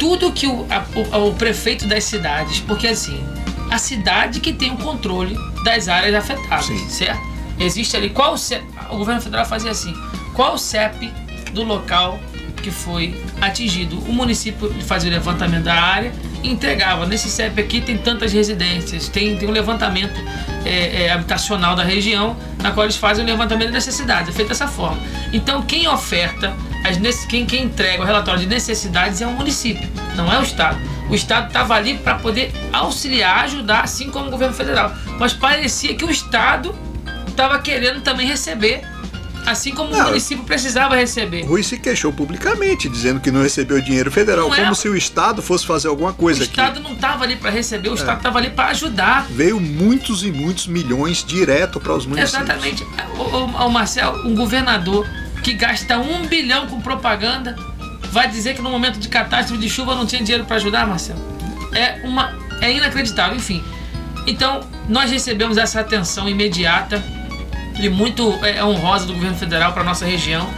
tudo que o, a- o- o prefeito das cidades, porque assim, a cidade que tem o controle das áreas afetadas, Sim. certo? Existe ali qual o CEP, o governo federal fazia assim, qual o CEP do local que foi atingido. O município fazia o levantamento da área entregava. Nesse CEP aqui tem tantas residências, tem, tem um levantamento é, é, habitacional da região, na qual eles fazem o levantamento de necessidades. É feito dessa forma. Então, quem oferta, as quem, quem entrega o relatório de necessidades é o município, não é o Estado. O Estado estava ali para poder auxiliar, ajudar, assim como o governo federal. Mas parecia que o Estado estava querendo também receber, assim como o Não, município precisava receber. Rui se queixou publicamente, dizendo que não recebeu dinheiro federal, Não é- como se o Estado fosse fazer alguma O coisa aqui. Estado não estava ali para receber, É. o Estado estava ali para ajudar. Veio muitos e muitos milhões direto para os municípios. Exatamente. O, o- o Marcel, um governador que gasta um bilhão com propaganda, vai dizer que no momento de catástrofe de chuva não tinha dinheiro para ajudar, Marcel? É uma é inacreditável, enfim. Então, nós recebemos essa atenção imediata e muito é, honrosa do governo federal para nossa região.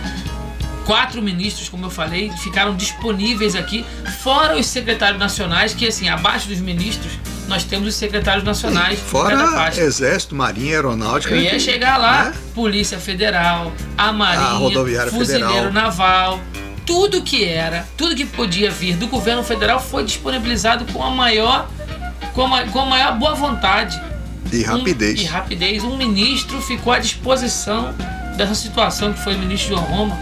Quatro ministros, como eu falei, ficaram disponíveis aqui, fora os secretários nacionais, que assim, abaixo dos ministros, nós temos os secretários nacionais cada Fora. Exército, Marinha, Aeronáutica. Eu ia que- chegar lá, né? Polícia Federal, a Marinha, A Rodoviária Fuzileiro Federal. Naval, tudo que era, tudo que podia vir do governo federal foi disponibilizado com a maior, com a, com a maior boa vontade. E rapidez. Um, e rapidez. Um ministro ficou à disposição dessa situação que foi o ministro João Roma.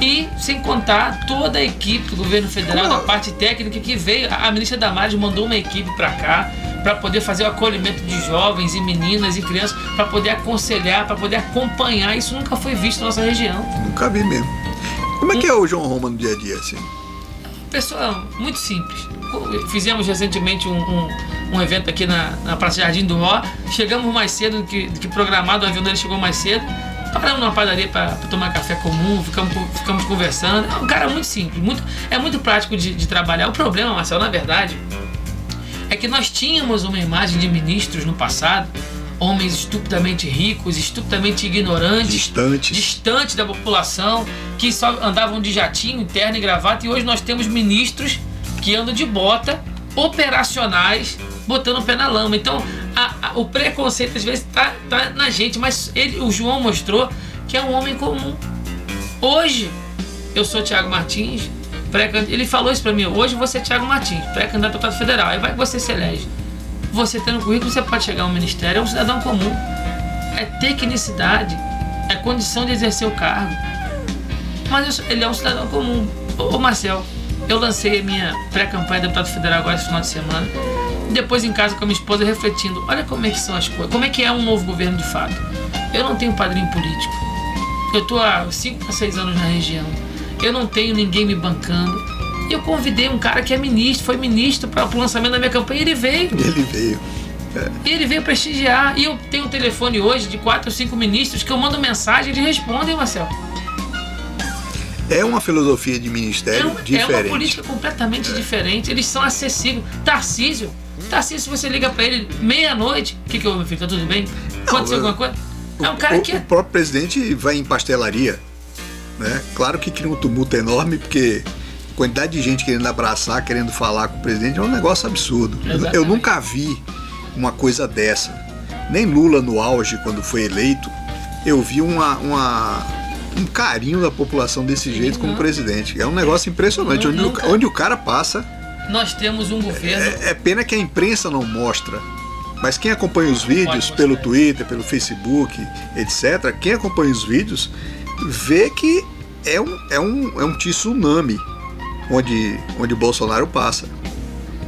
E sem contar toda a equipe do governo federal, Como- da parte técnica que veio. A ministra Damares mandou uma equipe para cá para poder fazer o acolhimento de jovens e meninas e crianças, para poder aconselhar, para poder acompanhar. Isso nunca foi visto na nossa região. Nunca vi mesmo. Como é que é o João Roma no dia a dia, assim? Pessoa muito simples. Fizemos recentemente um, um, um evento aqui na, na Praça Jardim do Ó. Chegamos mais cedo do que, do que programado, o avião dele chegou mais cedo. Paramos numa padaria para tomar café comum, ficamos, ficamos conversando. É um cara muito simples, muito, é muito prático de, de trabalhar. O problema, Marcelo, na verdade, é que nós tínhamos uma imagem de ministros no passado, homens estupidamente ricos, estupidamente ignorantes, Distantes. distante da população, que só andavam de jatinho, terno e gravata, e hoje nós temos ministros que andam de bota, operacionais, botando o pé na lama. Então, a- a- o preconceito às vezes tá, tá na gente, mas ele, o João mostrou que é um homem comum. Hoje, eu sou Thiago Martins, ele falou isso pra mim, hoje você é Thiago Martins, pré-candidato a deputado federal, aí vai que você se elege. Você tendo currículo, você pode chegar a um ministério, é um cidadão comum é tecnicidade, é condição de exercer o cargo. Mas eu ele é um cidadão comum. Ô Marcel, eu lancei a minha pré-campanha de deputado federal agora esse final de semana. Depois em casa com a minha esposa refletindo, olha como é que são as coisas, como é que é um novo governo de fato. Eu não tenho padrinho político. Eu tô há 5 a 6 anos na região. Eu não tenho ninguém me bancando. E eu convidei um cara que é ministro, foi ministro para o lançamento da minha campanha e ele veio. Ele veio. E ele veio prestigiar. E eu tenho um telefone hoje de quatro ou cinco ministros que eu mando mensagem e eles respondem, Marcel. É uma filosofia de É, ministério um- é diferente. É. uma política completamente diferente. Eles são acessíveis. Tarcísio. Tarcísio, se você liga pra ele meia-noite, o que, que houve, meu filho? Tá tudo bem? Aconteceu eu- alguma coisa? É um cara o, que o é. próprio presidente vai em pastelaria. Né? Claro que cria um tumulto enorme, porque a quantidade de gente querendo abraçar, querendo falar com o presidente é um negócio absurdo. Eu- Eu Exatamente. nunca vi uma coisa dessa. Nem Lula no auge, quando foi eleito, eu vi uma, uma- um carinho da população desse jeito como não. presidente. É um negócio impressionante. Não, onde, o, onde o cara passa, Nós temos um governo. é, é pena que a imprensa não mostra. Mas quem acompanha os vídeos pelo Twitter, pelo Facebook, etc., quem acompanha os vídeos vê que é um, é um, é um tsunami onde, onde o Bolsonaro passa.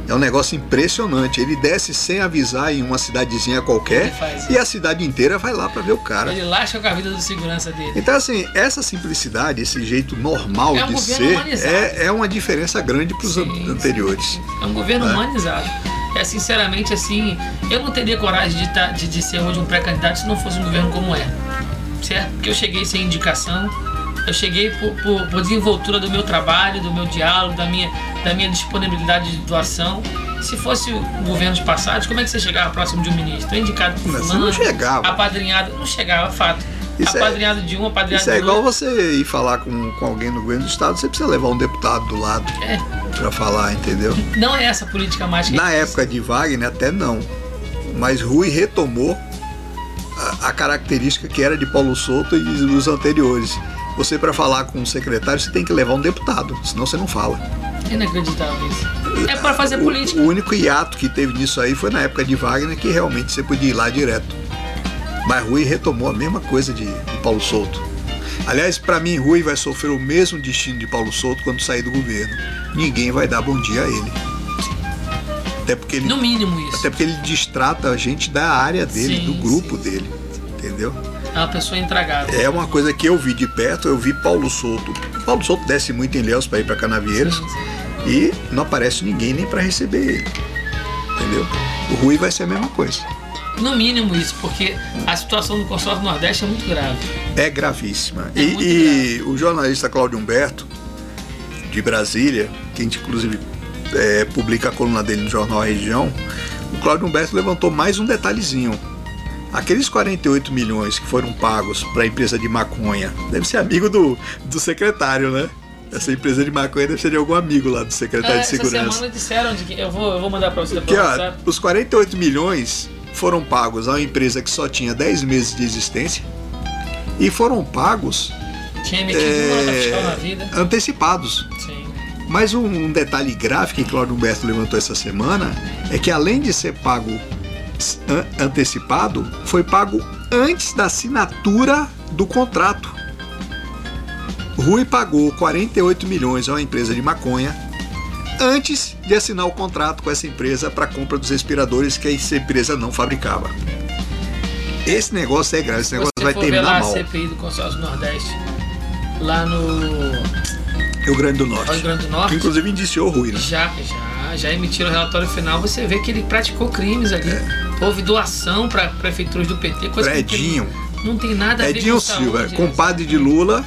É um negócio impressionante. Ele desce sem avisar em uma cidadezinha qualquer e a cidade inteira vai lá para ver o cara. Ele lasca com a vida do segurança dele. Então, assim, essa simplicidade, esse jeito normal É um de ser, é, é uma diferença grande para os anteriores. sim. É um governo É. humanizado. É sinceramente assim, eu não teria coragem de, tá- de, de ser hoje um pré-candidato se não fosse um governo como é. Certo? Porque eu cheguei sem indicação, eu cheguei por, por, por desenvoltura do meu trabalho, do meu diálogo, da minha, da minha disponibilidade de doação. Se fosse o governos passados, como é que você chegava próximo de um ministro? É indicado por fulano, não chegava. apadrinhado, não chegava, fato. Isso é- apadrinhado de um, apadrinhado Isso é de igual outro. você ir falar com, com alguém no governo do estado, você precisa levar um deputado do lado É, para falar, entendeu? não é essa a política mágica. Na época de Wagner até não, mas Rui retomou a, a característica que era de Paulo Souto e os anteriores. Você para falar com um secretário você tem que levar um deputado, senão você não fala. Inacreditável isso. É para fazer O, política. o único hiato que teve nisso aí foi na época de Wagner que realmente você podia ir lá direto. Mas Rui retomou a mesma coisa de, de Paulo Souto. Aliás, para mim, Rui vai sofrer o mesmo destino de Paulo Souto quando sair do governo. Ninguém vai dar bom dia a ele. Até porque ele, No mínimo isso. até porque ele distrata a gente da área dele, Sim, do grupo sim, dele. Entendeu? É uma pessoa intragável. É uma coisa que eu vi de perto, eu vi Paulo Souto. Paulo Souto desce muito em Léus para ir para Canavieiras. Sim, sim. E não aparece ninguém nem para receber ele. Entendeu? O Rui vai ser a mesma coisa. No mínimo isso, porque a situação do consórcio Nordeste é muito grave. É gravíssima. É e e o jornalista Cláudio Humberto, de Brasília, que inclusive é, publica a coluna dele no jornal A Região, o Cláudio Humberto levantou mais um detalhezinho. Aqueles 48 milhões que foram pagos para a empresa de maconha, deve ser amigo do, do secretário, né? Essa empresa de maconha deve ser de algum amigo lá do secretário É, de essa Segurança. semana disseram de que. Eu vou, eu vou mandar pra você depois ó, WhatsApp. os 48 milhões foram pagos a uma empresa que só tinha 10 meses de existência e foram pagos Tinha é, na vida. antecipados. Sim. Mas um, um detalhe grave que Cláudio Humberto levantou essa semana é que além de ser pago antecipado, foi pago antes da assinatura do contrato. Rui pagou 48 milhões a uma empresa de maconha antes de assinar o contrato com essa empresa para compra dos respiradores que essa empresa não fabricava. Esse negócio é grave, esse negócio Você vai terminar a mal. CPI do consórcio Nordeste, lá no Rio Grande do Norte. Rio Grande do Que Norte, inclusive indiciou o Rui, né? já, já, já emitiram o relatório final, você vê que ele praticou crimes ali. Houve doação para prefeituras do PT, coisa que É. Edinho. não tem nada a ver Edinho com Silva, saúde, compadre né? de Lula,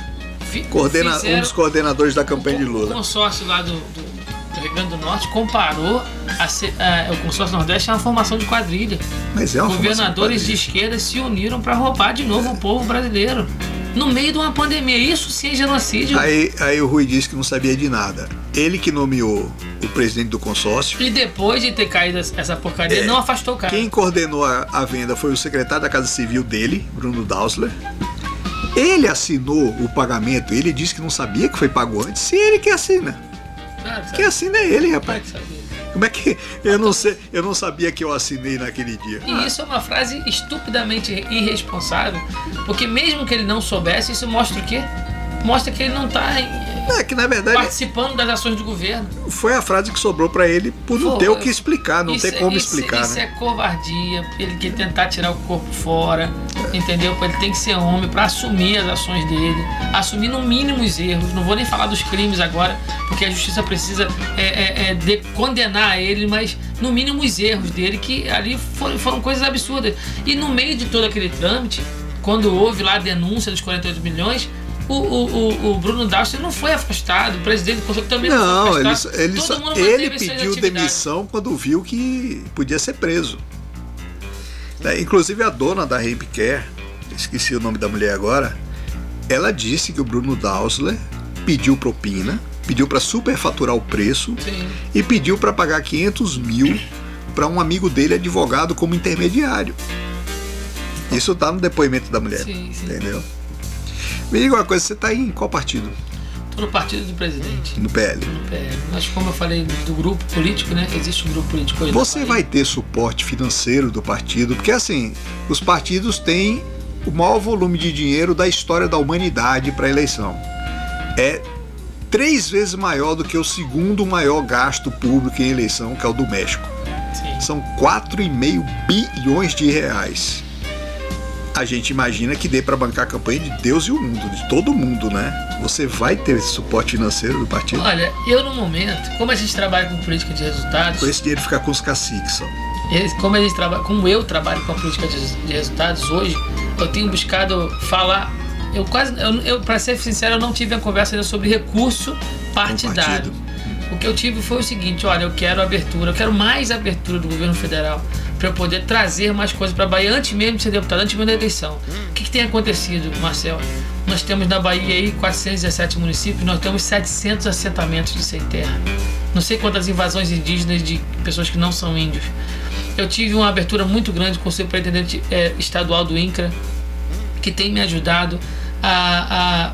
coordena, um dos coordenadores da campanha de O Lula. consórcio lá do, do- do Rio Grande do Norte comparou a a- o consórcio Nordeste a uma formação de quadrilha. Mas é uma Governadores formação de esquerda se uniram para roubar de novo o povo brasileiro. No meio de uma pandemia. Isso sim é genocídio. Aí, aí o Rui disse que não sabia de nada. Ele que nomeou o presidente do consórcio. E depois de ter caído essa porcaria, É. não afastou o cara. Quem coordenou a, a venda foi o secretário da Casa Civil dele, Bruno Dausler. Ele assinou o pagamento, ele disse que não sabia que foi pago antes. Se ele que assina. Claro que Quem assina é ele, rapaz. sabe. Como é que eu não sei, eu não sabia que eu assinei naquele dia. E isso é uma frase estupidamente irresponsável, porque mesmo que ele não soubesse, isso mostra o quê? Mostra que ele não está É que na verdade participando das ações do governo. foi a frase que sobrou pra ele por não Foi. ter o que explicar, não ter é- como isso- explicar, Isso né? é covardia, ele quer tentar tirar o corpo fora, entendeu? Ele tem que ser homem para assumir as ações dele, assumir no mínimo os erros. Não vou nem falar dos crimes agora, porque a justiça precisa é, é, é, de- condenar ele, mas no mínimo os erros dele, que ali foram, foram coisas absurdas. E no meio de todo aquele trâmite, quando houve lá a denúncia dos 48 milhões, o, o, o, Bruno Dauster não foi afastado, o presidente do Conselho também não, Não, foi ele, afastado. ele, Todo só- ele pediu demissão quando viu que podia ser preso. É, Inclusive a dona da Rape Care, esqueci o nome da mulher agora, ela disse que o Bruno Dausler pediu propina, pediu para superfaturar o preço Sim. e pediu para pagar 500 mil para um amigo dele advogado como intermediário. Isso tá no depoimento da mulher, Sim, sim. entendeu? Me diga uma coisa, você tá em qual partido? Tô no partido do presidente. No PL. no PL. Mas como eu falei do grupo político, né? Existe um grupo político aí. Você vai ter suporte financeiro do partido, porque assim, os partidos têm o maior volume de dinheiro da história da humanidade para eleição. É três vezes maior do que o segundo maior gasto público em eleição, que é o do México. Sim. São 4,5 bilhões de reais. A gente imagina que dê para bancar a campanha de Deus e o mundo, de todo mundo, né? Você vai ter esse suporte financeiro do partido? Olha, eu no momento, como a gente trabalha com política de resultados, Com esse dinheiro ficar com os caciques só. como a gente trabalha, como eu trabalho com a política de, resultados hoje, eu tenho buscado falar. Eu quase, eu, eu para ser sincero, eu não tive a conversa ainda sobre recurso partidário. O que eu tive foi o seguinte: olha, eu quero abertura, eu quero mais abertura do governo federal para poder trazer mais coisas para a Bahia antes mesmo de ser deputado, antes mesmo da eleição. O que, que tem acontecido, Marcel? Nós temos na Bahia aí 417 municípios, nós temos 700 assentamentos de sem terra. Não sei quantas invasões indígenas de pessoas que não são índios. Eu tive uma abertura muito grande com o superintendente eh, estadual do INCRA, que tem me ajudado a,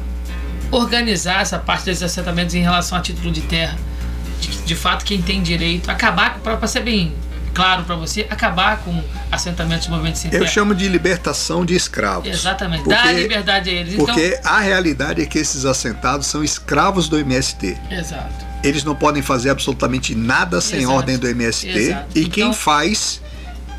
a organizar essa parte desses assentamentos em relação a título de terra. De, de fato, quem tem direito, acabar, para ser bem claro para você, acabar com assentamentos de movimentos sem Eu chamo de libertação de escravos. Exatamente, Porque- dá liberdade a eles. Então, Porque a realidade é que esses assentados são escravos do MST. exato. Eles não podem fazer absolutamente nada sem Exato. ordem do MST. Exato. E quem Então- faz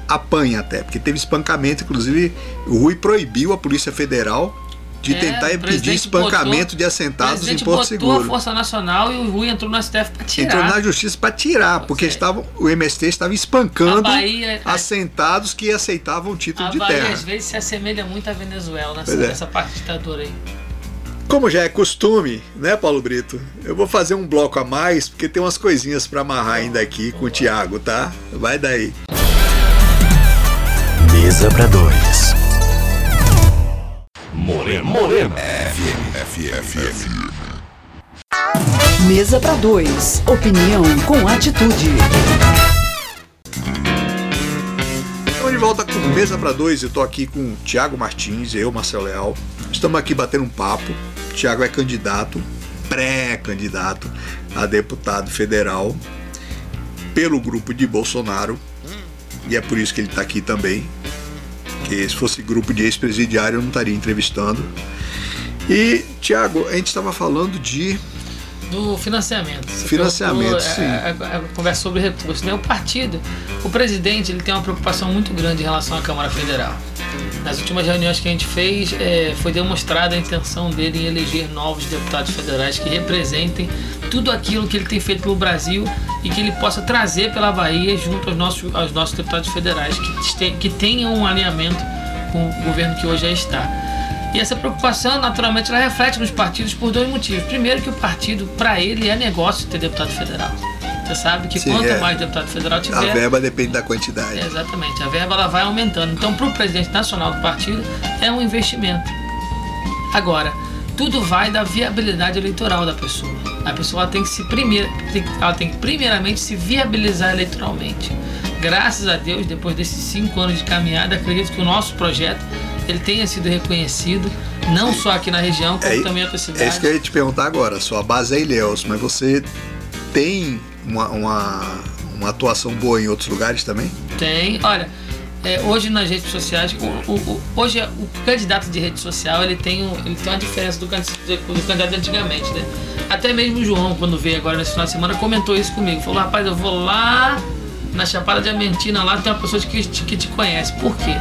apanha até, porque teve espancamento, inclusive o Rui proibiu a Polícia Federal de É, tentar impedir espancamento botou- de assentados em Porto botou a Seguro. Força Nacional e o Rui entrou no STF para tirar. Entrou na justiça para tirar, porque Pois é. estavam, o MST estava espancando Bahia- assentados que aceitavam o título A de Bahia terra. às vezes se assemelha muito à Venezuela nessa, é. nessa parte de ditadura aí. Como já é costume, né, Paulo Brito? Eu vou fazer um bloco a mais, porque tem umas coisinhas para amarrar ainda aqui com o Thiago, tá? Vai daí. Mesa para dois. Morena. Morena. FM, FM. Mesa para dois. Opinião com atitude. Estamos de volta com Mesa para Dois. Eu tô aqui com o Tiago Martins e eu, Marcelo Leal. Estamos aqui batendo um papo. O Tiago é candidato, pré-candidato a deputado federal pelo grupo de Bolsonaro. E é por isso que ele está aqui também. Que se fosse grupo de ex-presidiário eu não estaria entrevistando. E, Tiago, a gente estava falando de do financiamento. Você Financiamento, sim. A, a- a conversa sobre recursos. Né? O partido, o presidente, ele tem uma preocupação muito grande em relação à Câmara Federal. Nas últimas reuniões que a gente fez, eh, foi demonstrada a intenção dele em eleger novos deputados federais que representem tudo aquilo que ele tem feito pelo Brasil e que ele possa trazer pela Bahia junto aos nossos, aos nossos deputados federais, que, este- que tenham um alinhamento com o governo que hoje já está. E essa preocupação, naturalmente, ela reflete nos partidos por dois motivos. Primeiro, que o partido, para ele, é negócio ter deputado federal. Você sabe que Sim, quanto é. mais deputado federal a tiver, verba depende da quantidade. Exatamente, a verba ela vai aumentando. Então, para o presidente nacional do partido, é um investimento. Agora, tudo vai da viabilidade eleitoral da pessoa. A pessoa tem que se primeiro, ela tem que primeiramente se viabilizar eleitoralmente. Graças a Deus, depois desses cinco anos de caminhada, acredito que o nosso projeto ele tenha sido reconhecido, não só aqui na região, como É, também em outras é isso que eu ia te perguntar agora. Sua base é Ilhéus, mas você tem uma, uma, uma atuação boa em outros lugares também? Tem, olha, é, hoje nas redes sociais, o, o- o- hoje o candidato de rede social ele tem, um, ele tem uma diferença do, do candidato antigamente, né? Até mesmo o João, quando veio agora nesse final de semana, comentou isso comigo. Falou, rapaz, eu vou lá na Chapada Diamantina, lá tem uma pessoa que te, que te conhece. Por quê?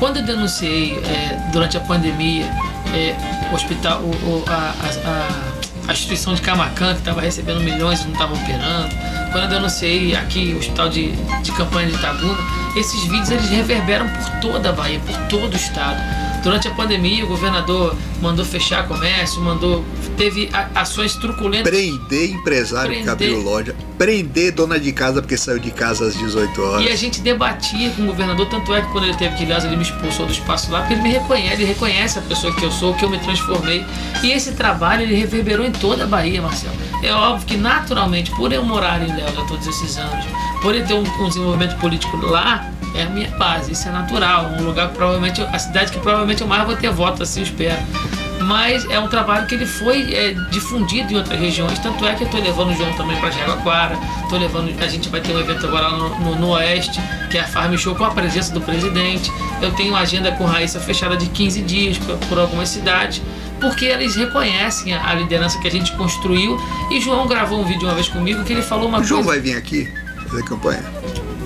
Quando eu denunciei é, durante a pandemia é, o hospital, o, o- a, a- a- instituição de Camacan, que estava recebendo milhões e não estava operando, quando eu denunciei aqui o hospital de, de campanha de Itabuna, esses vídeos eles reverberam por toda a Bahia, por todo o estado. Durante a pandemia, o governador mandou fechar comércio, mandou teve ações truculentas. Prender empresário que Prender. abriu loja, prender dona de casa porque saiu de casa às 18 horas. E a gente debatia com o governador, tanto é que quando ele teve que ir lá, ele me expulsou do espaço lá, porque ele me reconhece, ele reconhece a pessoa que eu sou, que eu me transformei. E esse trabalho ele reverberou em toda a Bahia, Marcelo. É óbvio que naturalmente, por eu morar em Léo já todos esses anos, por eu ter um, um desenvolvimento político lá, é a minha base, isso é natural, um lugar que provavelmente, a cidade que provavelmente eu mais vou ter voto, assim eu espero. Mas é um trabalho que ele foi é, difundido em outras regiões, tanto é que eu estou levando o João também para Jaguaquara, tô levando, a gente vai ter um evento agora no, no- no Oeste, que é a Farm Show com a presença do presidente. Eu tenho uma agenda com Raíssa fechada de 15 dias por, por algumas cidades, porque eles reconhecem a, liderança que a gente construiu. E João gravou um vídeo uma vez comigo que ele falou uma O João coisa. vai vir aqui fazer campanha.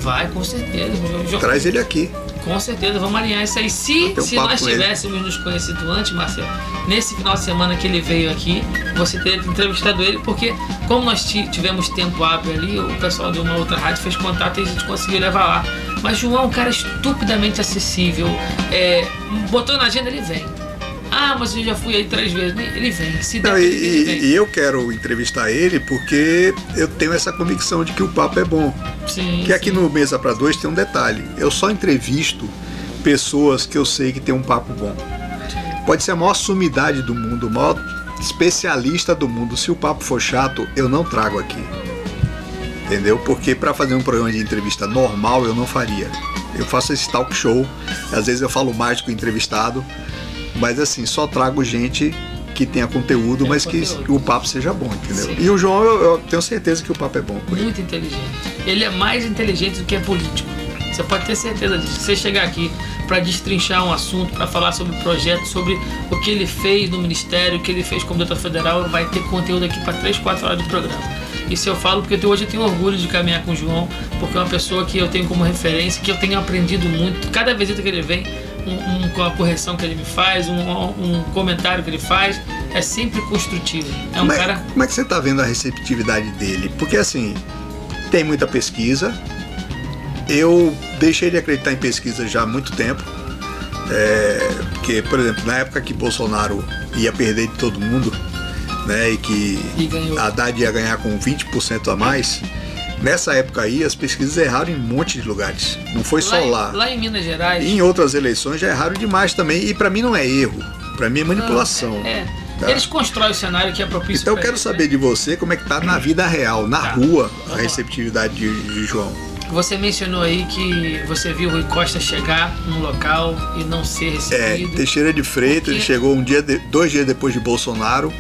Vai, com certeza. Traz ele aqui. com certeza, vamos alinhar isso aí. Se, um se nós tivéssemos nos conhecido antes, Marcelo, nesse final de semana que ele veio aqui, você teria entrevistado ele, porque como nós ti- tivemos tempo hábil ali, o pessoal de uma outra rádio fez contato e a gente conseguiu levar lá. Mas João é um cara estupidamente acessível. É, botou na agenda, ele vem. Ah, mas eu já fui aí três vezes. Ele vem. Se der, Não, ele e, vem. e- eu quero entrevistar ele porque eu tenho essa convicção de que o papo é bom. Sim, Que aqui sim. no Mesa para Dois tem um detalhe. Eu só entrevisto pessoas que eu sei que tem um papo bom. Pode ser a maior sumidade do mundo, o maior especialista do mundo. Se o papo for chato, eu não trago aqui. Entendeu? Porque para fazer um programa de entrevista normal eu não faria. Eu faço esse talk show, às vezes eu falo mais que o entrevistado, mas assim, só trago gente que tenha conteúdo, Tem mas que conteúdo. o papo seja bom, entendeu? Sim. E o João, eu, eu tenho certeza que o papo é bom com ele. Muito inteligente. Ele é mais inteligente do que é político. Você pode ter certeza disso. Se você chegar aqui para destrinchar um assunto, para falar sobre o projeto, sobre o que ele fez no ministério, o que ele fez como deputado federal, vai ter conteúdo aqui para 3, 4 horas de programa. Isso eu falo porque hoje eu tenho orgulho de caminhar com o João, porque é uma pessoa que eu tenho como referência, que eu tenho aprendido muito. Cada visita que ele vem, um, um- com a correção que ele me faz, um, um comentário que ele faz, é sempre construtivo. É um como, é, cara. como é que você está vendo a receptividade dele? Porque assim, tem muita pesquisa. Eu deixei de acreditar em pesquisa já há muito tempo. É, porque, por exemplo, na época que Bolsonaro ia perder de todo mundo, né, e que E ganhou. Haddad ia ganhar com 20% a mais, nessa época aí as pesquisas erraram em um monte de lugares. Não foi só em- lá. lá em Minas Gerais. Em outras eleições já erraram demais também. E para mim não é erro. Para mim é manipulação. É. Tá. Eles constroem o cenário que é propício Então eu quero eles, saber né? de você como é que tá na vida real, na Tá. rua, a lá. receptividade de, de João. Você mencionou aí que você viu o Rui Costa chegar num local e não ser É, recebido. Teixeira de Freitas, ele Porque- chegou um dia, de- dois dias depois de Bolsonaro.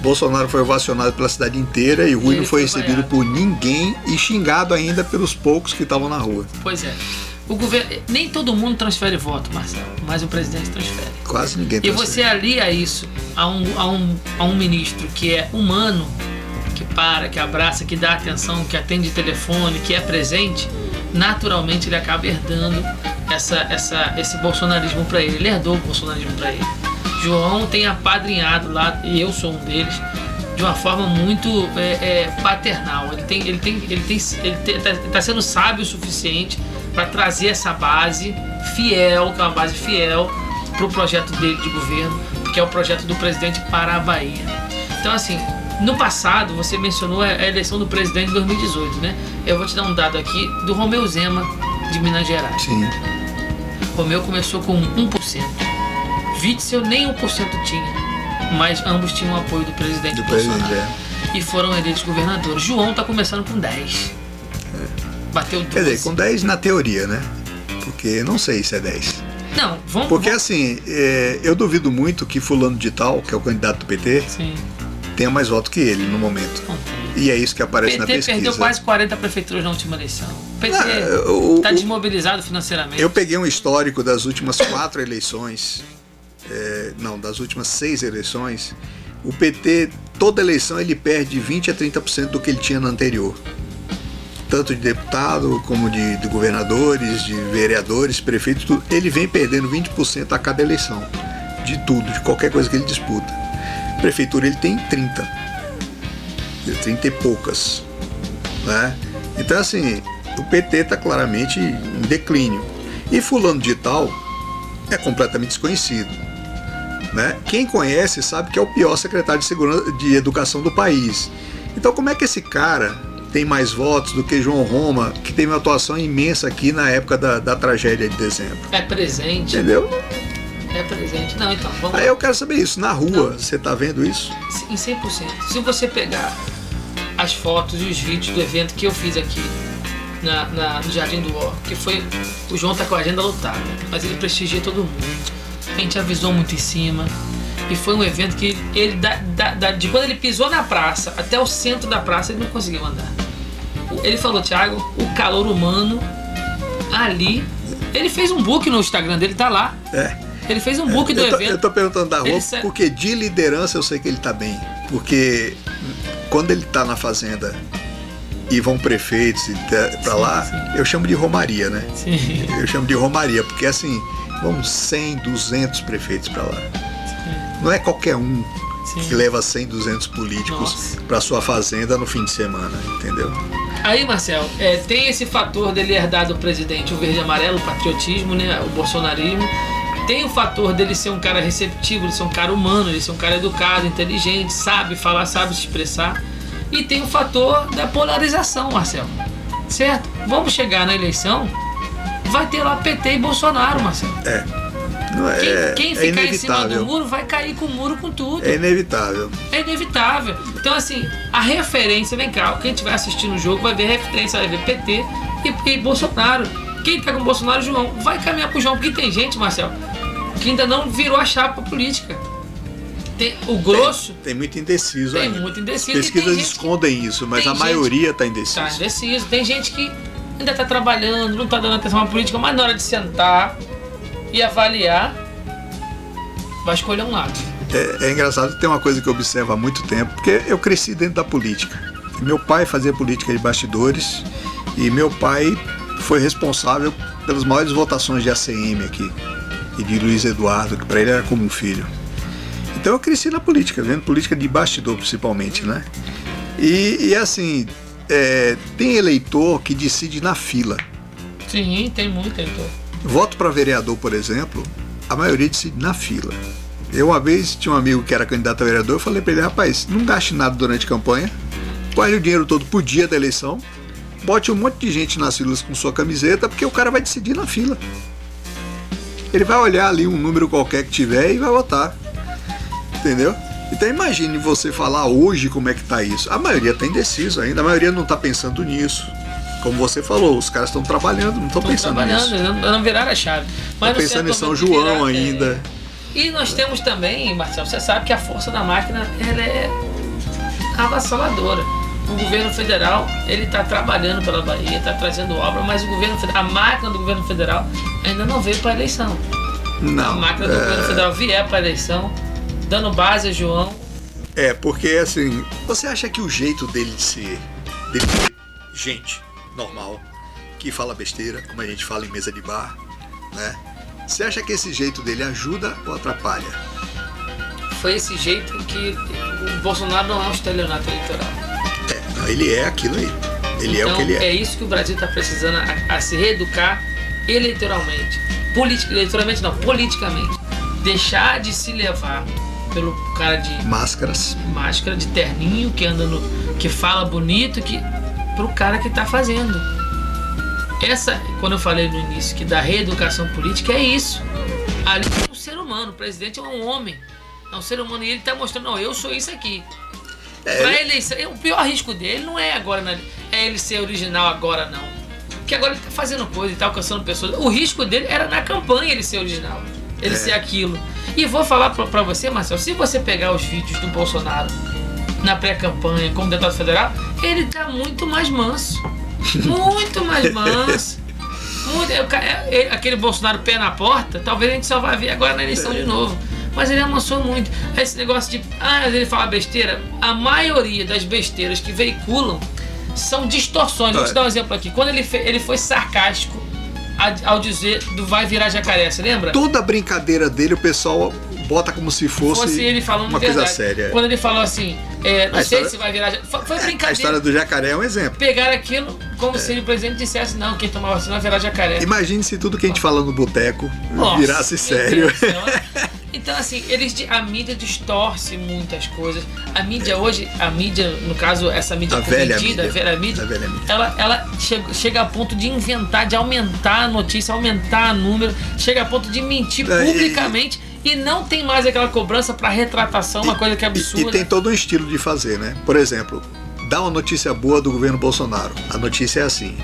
Bolsonaro foi ovacionado pela cidade inteira e Rui não foi foi recebido por ninguém e xingado ainda pelos poucos que estavam na rua. Pois é. O governo, nem todo mundo transfere voto, Marcelo, mas o presidente transfere. Quase ninguém E transferiu. você alia isso a um, a, um, a um ministro que é humano, que para, que abraça, que dá atenção, que atende telefone, que é presente, naturalmente ele acaba herdando essa, essa, esse bolsonarismo para ele. Ele herdou o bolsonarismo para ele. João tem apadrinhado lá, e eu sou um deles, de uma forma muito é, é, paternal. Ele tem, ele tem, ele tem, ele tem- tá, sendo sábio o suficiente para trazer essa base fiel, que é uma base fiel para o projeto dele de governo, que é o projeto do presidente para a Bahia. Então, assim, no passado, você mencionou a a eleição do presidente de 2018, né? Eu vou te dar um dado aqui do Romeu Zema, de Minas Gerais. Sim. Romeu começou com 1%. Witzel nem 1% tinha, mas ambos tinham o apoio do presidente Do Bolsonaro. presidente, é. E foram eleitos governadores. João tá começando com 10. Bateu 12. Quer dizer, com 10 na teoria, né? Porque não sei se é 10. Não, vamos... Porque vamos... assim, é, eu duvido muito que fulano de tal, que é o candidato do PT, Sim, tenha mais voto que ele no momento. E é isso que O aparece na PT pesquisa. perdeu quase 40 prefeituras na última eleição. O PT Ah, o- está o- desmobilizado financeiramente. Eu peguei um histórico das últimas quatro eleições, é, não, das últimas seis eleições. O PT, toda eleição, ele perde 20 a 30% do que ele tinha na anterior. Tanto de deputado, como de, de governadores, de vereadores, prefeitos, tudo. Ele vem perdendo 20% a cada eleição. De tudo, de qualquer coisa que ele disputa. Prefeitura ele tem 30. 30 e poucas. Né? Então, assim, o PT está claramente em declínio. E fulano de tal é completamente desconhecido. Né? Quem conhece sabe que é o pior secretário de, segurança, de educação do país. Então, como é que esse cara tem mais votos do que João Roma, que teve uma atuação imensa aqui na época da, da tragédia de dezembro? É presente. Entendeu? É presente. Não, então, vamos Aí eu quero saber isso. Na rua, Não. você tá vendo isso? Em 100%. Se você pegar as fotos e os vídeos do evento que eu fiz aqui na, na- no Jardim do Or, que foi. O João tá com a agenda lotada, mas ele prestigia todo mundo. A gente avisou muito em cima. E foi um evento que ele, da- da- da- de quando ele pisou na praça até o centro da praça, ele não conseguiu andar. Ele falou, Thiago, o calor humano ali. Ele fez um book no Instagram dele, tá lá. É. Ele fez um book do eu, tô, evento. eu tô perguntando da Ele sa- porque de liderança eu sei que ele tá bem. Porque quando ele tá na fazenda e vão prefeitos pra Sim, lá, sim. eu chamo de romaria, né? Sim. Eu chamo de romaria, porque assim, vão 100, 200 prefeitos pra lá. Não é qualquer um Sim. que leva 100, 200 políticos pra sua fazenda no fim de semana, entendeu? Aí, Marcel, é, tem esse fator dele herdar do presidente o verde e amarelo, o patriotismo, né, o bolsonarismo. Tem o fator dele ser um cara receptivo, ele ser um cara humano, ele ser um cara educado, inteligente, sabe falar, sabe se expressar. E tem o fator da polarização, Marcel. Certo? Vamos chegar na eleição, vai ter lá PT e Bolsonaro, Marcel. Não é, Quem, quem é ficar em cima do inevitável. muro vai cair com o muro com tudo. É inevitável. É inevitável. Então, assim, a referência, vem cá, quem estiver assistindo o jogo vai ver referência, vai ver PT e, e Bolsonaro. Quem tá com Bolsonaro, João, vai caminhar pro João, porque tem gente, Marcel, que ainda não virou a chapa política. Tem o grosso, Tem muito indeciso tem, ainda. muito indeciso. As pesquisas tem gente que escondem isso, mas tem a maioria tá indecisa. tá indeciso. Tem gente que ainda tá trabalhando, não tá dando atenção à política, mas na hora de sentar e avaliar, vai escolher um lado. É, é engraçado tem uma coisa que eu observo há muito tempo, porque eu cresci dentro da política. Meu pai fazia política de bastidores e meu pai foi responsável pelas maiores votações de ACM aqui e de Luiz Eduardo, que para ele era como um filho. Então eu cresci na política, vendo política de bastidor principalmente, né? E, e assim, é, tem eleitor que decide na fila. Sim, tem muito, então. Voto para vereador, por exemplo, a maioria decide na fila. Eu uma vez tinha um amigo que era candidato a vereador, eu falei para ele, rapaz, não gaste nada durante a campanha, guarde o dinheiro todo por dia da eleição, bote um monte de gente nas filas com sua camiseta, porque o cara vai decidir na fila. Ele vai olhar ali um número qualquer que tiver e vai votar. Entendeu? Então imagine você falar hoje como é que tá isso. A maioria tá indeciso ainda, a maioria não tá pensando nisso. Como você falou, os caras estão trabalhando, não estão pensando trabalhando, nisso. não, não viraram a chave. Estão pensando em São João virar, é. ainda. E nós temos também, Marcelo, você sabe que a força da máquina ela é avassaladora. O governo federal ele está trabalhando pela Bahia, está trazendo obra, mas o governo a máquina do governo federal ainda não veio para a eleição. a Não. máquina do é- governo federal vier para a eleição, dando base a João. É, porque assim, você acha que o jeito dele de ser, dele ser gente normal, que fala besteira, como a gente fala em mesa de bar, né? Você acha que esse jeito dele ajuda ou atrapalha? Foi esse jeito que o Bolsonaro não é um estelionato eleitoral. É, não, ele é aquilo aí. Ele é então, o que ele é. isso que o Brasil está precisando a, a se reeducar eleitoralmente. Politic, eleitoralmente não, politicamente. Deixar de se levar pelo cara de Máscaras. máscara, de terninho, que anda no. que fala bonito, que. pro cara que tá fazendo. Essa, quando eu falei no início que da reeducação política, é isso. Ali é um ser humano, o presidente é um homem. É um ser humano e ele tá mostrando, não, eu sou isso aqui. É, Pra ele- eleição, o pior risco dele não é agora, é ele ser original agora, não. Porque agora ele tá fazendo coisa, ele tá alcançando pessoas. O risco dele era na campanha ele ser original, ele É. ser aquilo. E vou falar pra, pra você, Marcelo, se você pegar os vídeos do Bolsonaro na pré-campanha como deputado federal, ele tá muito mais manso. Muito mais manso. Muito, é, é- é- aquele Bolsonaro pé na porta, talvez a gente só vai ver agora na eleição de novo. Mas ele amansou muito. Esse negócio de. Ah, ele fala besteira. A maioria das besteiras que veiculam são distorções. Vou te dar um exemplo aqui. Quando ele, fe- ele foi sarcástico ao dizer do vai virar jacaré, você lembra? Toda brincadeira dele o pessoal bota como se fosse, Fosse ele falando uma coisa séria. Quando ele falou assim, é, não A sei história- se vai virar. Foi, foi A brincadeira. história do jacaré é um exemplo. Pegaram aquilo como se o presidente dissesse: não, quem tomar vacina vai virar jacaré. Imagine se tudo que a gente fala no boteco virasse sério. Então, assim, eles, a mídia distorce muitas coisas. A mídia hoje, a mídia, no caso, essa mídia A velha mídia. a velha mídia, A velha mídia. ela, ela chega, chega a ponto de inventar, de aumentar a notícia, aumentar o número, chega a ponto de mentir É, publicamente e, não tem mais aquela cobrança para retratação, uma coisa que é E- absurda. E, tem todo um estilo de fazer, né? Por exemplo, dá uma notícia boa do governo Bolsonaro. A notícia é assim: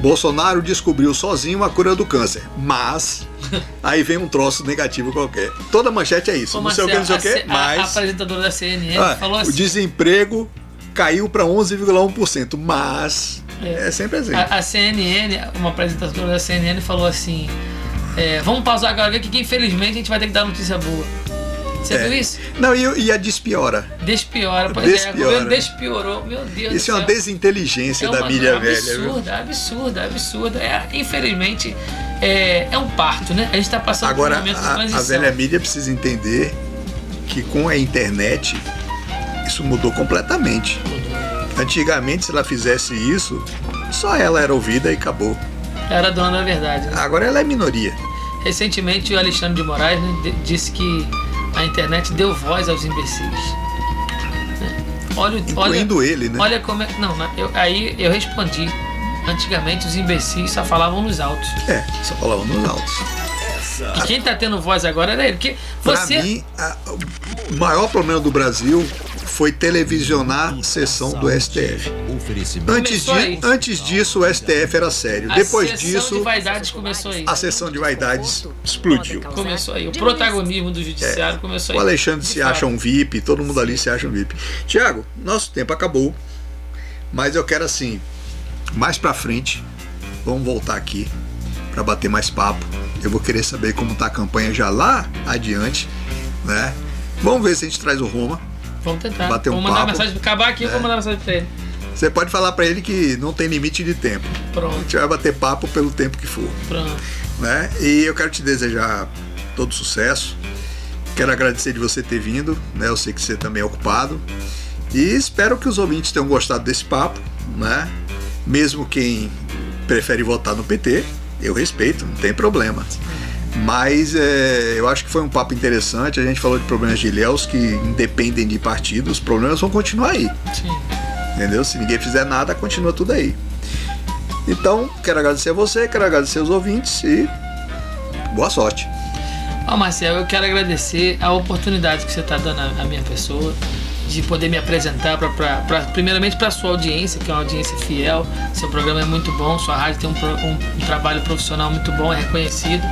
Bolsonaro descobriu sozinho a cura do câncer, mas aí vem um troço negativo qualquer. Toda manchete é isso. Ô, não sei o que, não sei o Marcelo, que, C- a- mas apresentadora da CNN ah, falou o assim. desemprego caiu para 11,1%, mas É. é, sempre assim. A, a CNN, uma apresentadora da CNN falou assim: é, vamos pausar agora aqui que infelizmente a gente vai ter que dar notícia boa. Você É. viu isso? Não, e, e a despiora. Despiora, pois é, o Despiora. governo despiorou, meu Deus Isso é uma desinteligência É da uma mídia coisa velha. viu? absurda, absurda, absurda. É, infelizmente, é, é um parto, né? A gente está passando Agora, por um momento de a, a transição. velha mídia precisa entender que com a internet isso mudou completamente. Antigamente, se ela fizesse isso, só ela era ouvida e acabou. Era dona da verdade. né? Agora ela é minoria. Recentemente, o Alexandre de Moraes né, disse que a internet deu voz aos imbecis. Né? Olha, o- olha, Incluindo ele, né? olha como é. Não, não, eu- aí eu respondi. Antigamente os imbecis só falavam nos altos. É, só falava nos altos. E quem tá tendo voz agora era ele. Porque Pra você. mim, a- o maior problema do Brasil foi televisionar a sessão do STF. Antes, Começou di- aí. antes disso, o STF era sério. a Depois sessão disso, de vaidades começou aí. a sessão de vaidades explodiu. Começou aí. O protagonismo do judiciário começou O aí. Alexandre De se acha um VIP, todo mundo ali se acha um VIP. Tiago, nosso tempo acabou, mas eu quero assim, mais pra frente, vamos voltar aqui pra bater mais papo. Eu vou querer saber como tá a campanha já lá adiante, né? Vamos ver se a gente traz o Roma. Vamos tentar. bater um vou mandar papo. mensagem. Acabar aqui, eu vou É. mandar mensagem pra ele. Você pode falar pra ele que não tem limite de tempo. A Pronto, gente vai bater papo pelo tempo que for. pronto. né? E eu quero te desejar todo sucesso. Quero agradecer de você ter vindo, né? Eu sei que você também é ocupado. E espero que os ouvintes tenham gostado desse papo, né? Mesmo quem prefere votar no PT, eu respeito, não tem problema. Mas é, eu acho que foi um papo interessante. A gente falou de problemas de Ilhéus que independem de partido, os problemas vão continuar aí. Sim. Entendeu? Se ninguém fizer nada, continua tudo aí. Então, quero agradecer a você, quero agradecer os ouvintes e boa sorte. Ó, Marcel, eu quero agradecer a oportunidade que você está dando à minha pessoa de poder me apresentar, pra, pra, pra primeiramente para sua audiência, que é uma audiência fiel. Seu programa é muito bom, sua rádio tem um, um, um trabalho profissional muito bom, é reconhecido.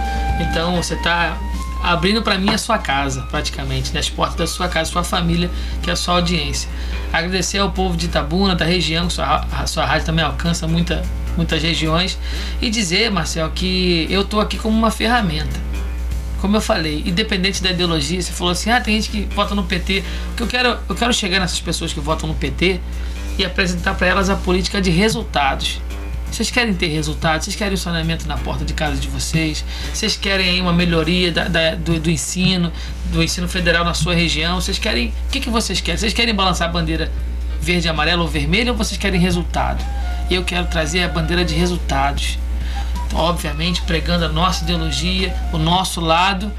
Então você está abrindo para mim a sua casa, praticamente, né? as portas da sua casa, sua família, que é a sua audiência. Agradecer ao povo de Itabuna, da região, sua, a sua rádio também alcança muita, muitas regiões, e dizer, Marcel, que eu estou aqui como uma ferramenta como eu falei, independente da ideologia, você falou assim: ah, tem gente que vota no PT. que eu quero, eu quero chegar nessas pessoas que votam no PT e apresentar para elas a política de resultados. Vocês querem ter resultados? Vocês querem o saneamento na porta de casa de vocês? Vocês querem uma melhoria da, da, do, do, ensino, do ensino federal na sua região? Vocês querem. O que, que vocês querem? Vocês querem balançar a bandeira verde, amarela ou vermelha ou vocês querem resultado? Eu quero trazer a bandeira de resultados obviamente pregando a nossa ideologia, o nosso lado,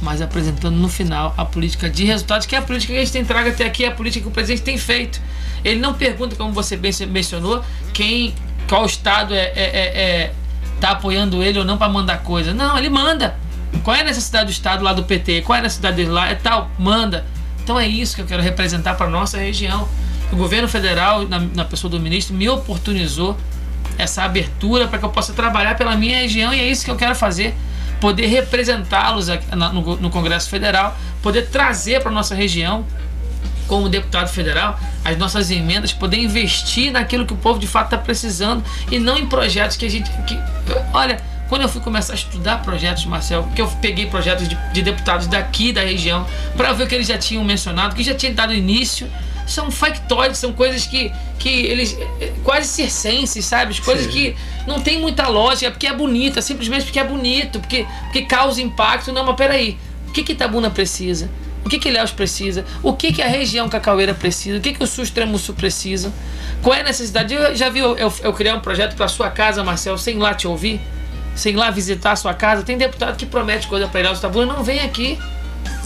mas apresentando no final a política de resultados, que é a política que a gente tem trago até aqui, é a política que o presidente tem feito. Ele não pergunta, como você bem mencionou, quem, qual estado é, é, é, é tá apoiando ele ou não para mandar coisa. Não, ele manda. Qual é a necessidade do estado lá do PT? Qual é a necessidade dele lá? É tal, manda. Então é isso que eu quero representar para nossa região. O governo federal, na, na pessoa do ministro, me oportunizou essa abertura para que eu possa trabalhar pela minha região e é isso que eu quero fazer. Poder representá-los no Congresso Federal, poder trazer para nossa região, como deputado federal, as nossas emendas, poder investir naquilo que o povo de fato está precisando e não em projetos que a gente. Que, olha, quando eu fui começar a estudar projetos, Marcel, que eu peguei projetos de, de deputados daqui da região para ver o que eles já tinham mencionado, que já tinha dado início são factoides, são coisas que, que eles. quase circenses, sabe? Coisas Sim. que não tem muita lógica, porque é bonita, simplesmente porque é bonito, porque, porque causa impacto. Não, mas peraí, o que, que Itabuna precisa? O que, que Ilhéus precisa? O que, que a região Cacaueira precisa? O que, que o Sul Extremo Sul precisa? Qual é a necessidade? Eu já vi eu, eu, eu criar um projeto para sua casa, Marcel, sem lá te ouvir, sem lá visitar a sua casa. Tem deputado que promete coisa para Ilhéus Itabuna, não vem aqui.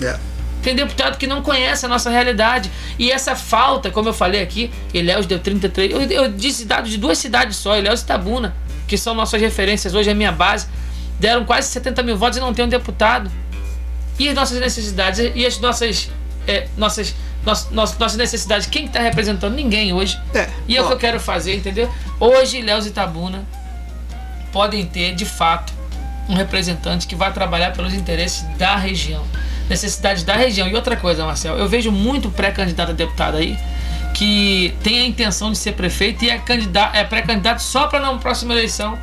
Yeah. Tem deputado que não conhece a nossa realidade. E essa falta, como eu falei aqui, Ilhéus deu 33. Eu, eu disse dados de duas cidades só, Ilhéus e Tabuna, que são nossas referências hoje, é minha base. Deram quase 70 mil votos e não tem um deputado. E as nossas necessidades e as nossas. É, nossas nossas, nossas necessidades, quem está representando? Ninguém hoje. É, e é o que eu quero fazer, entendeu? Hoje, Ilhéus e Tabuna podem ter, de fato, um representante que vai trabalhar pelos interesses da região necessidades da região. E outra coisa, Marcel, eu vejo muito pré-candidato a deputado aí que tem a intenção de ser prefeito e é, candidato, é pré-candidato só para na próxima eleição.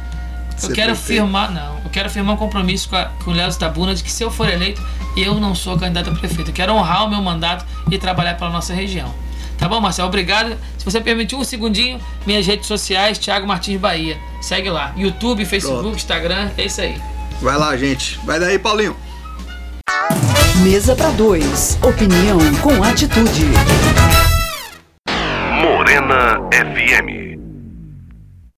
Eu quero prefeito. firmar, não, eu quero firmar um compromisso com, a, com o Léo Tabuna de que se eu for eleito, eu não sou candidato a prefeito. Eu quero honrar o meu mandato e trabalhar pela nossa região. Tá bom, Marcel? Obrigado. Se você permitir um segundinho, minhas redes sociais, Thiago Martins Bahia. Segue lá. YouTube, Facebook, Pronto. Instagram, é isso aí. Vai lá, gente. Vai daí, Paulinho. Mesa para dois. Opinião com atitude. Morena é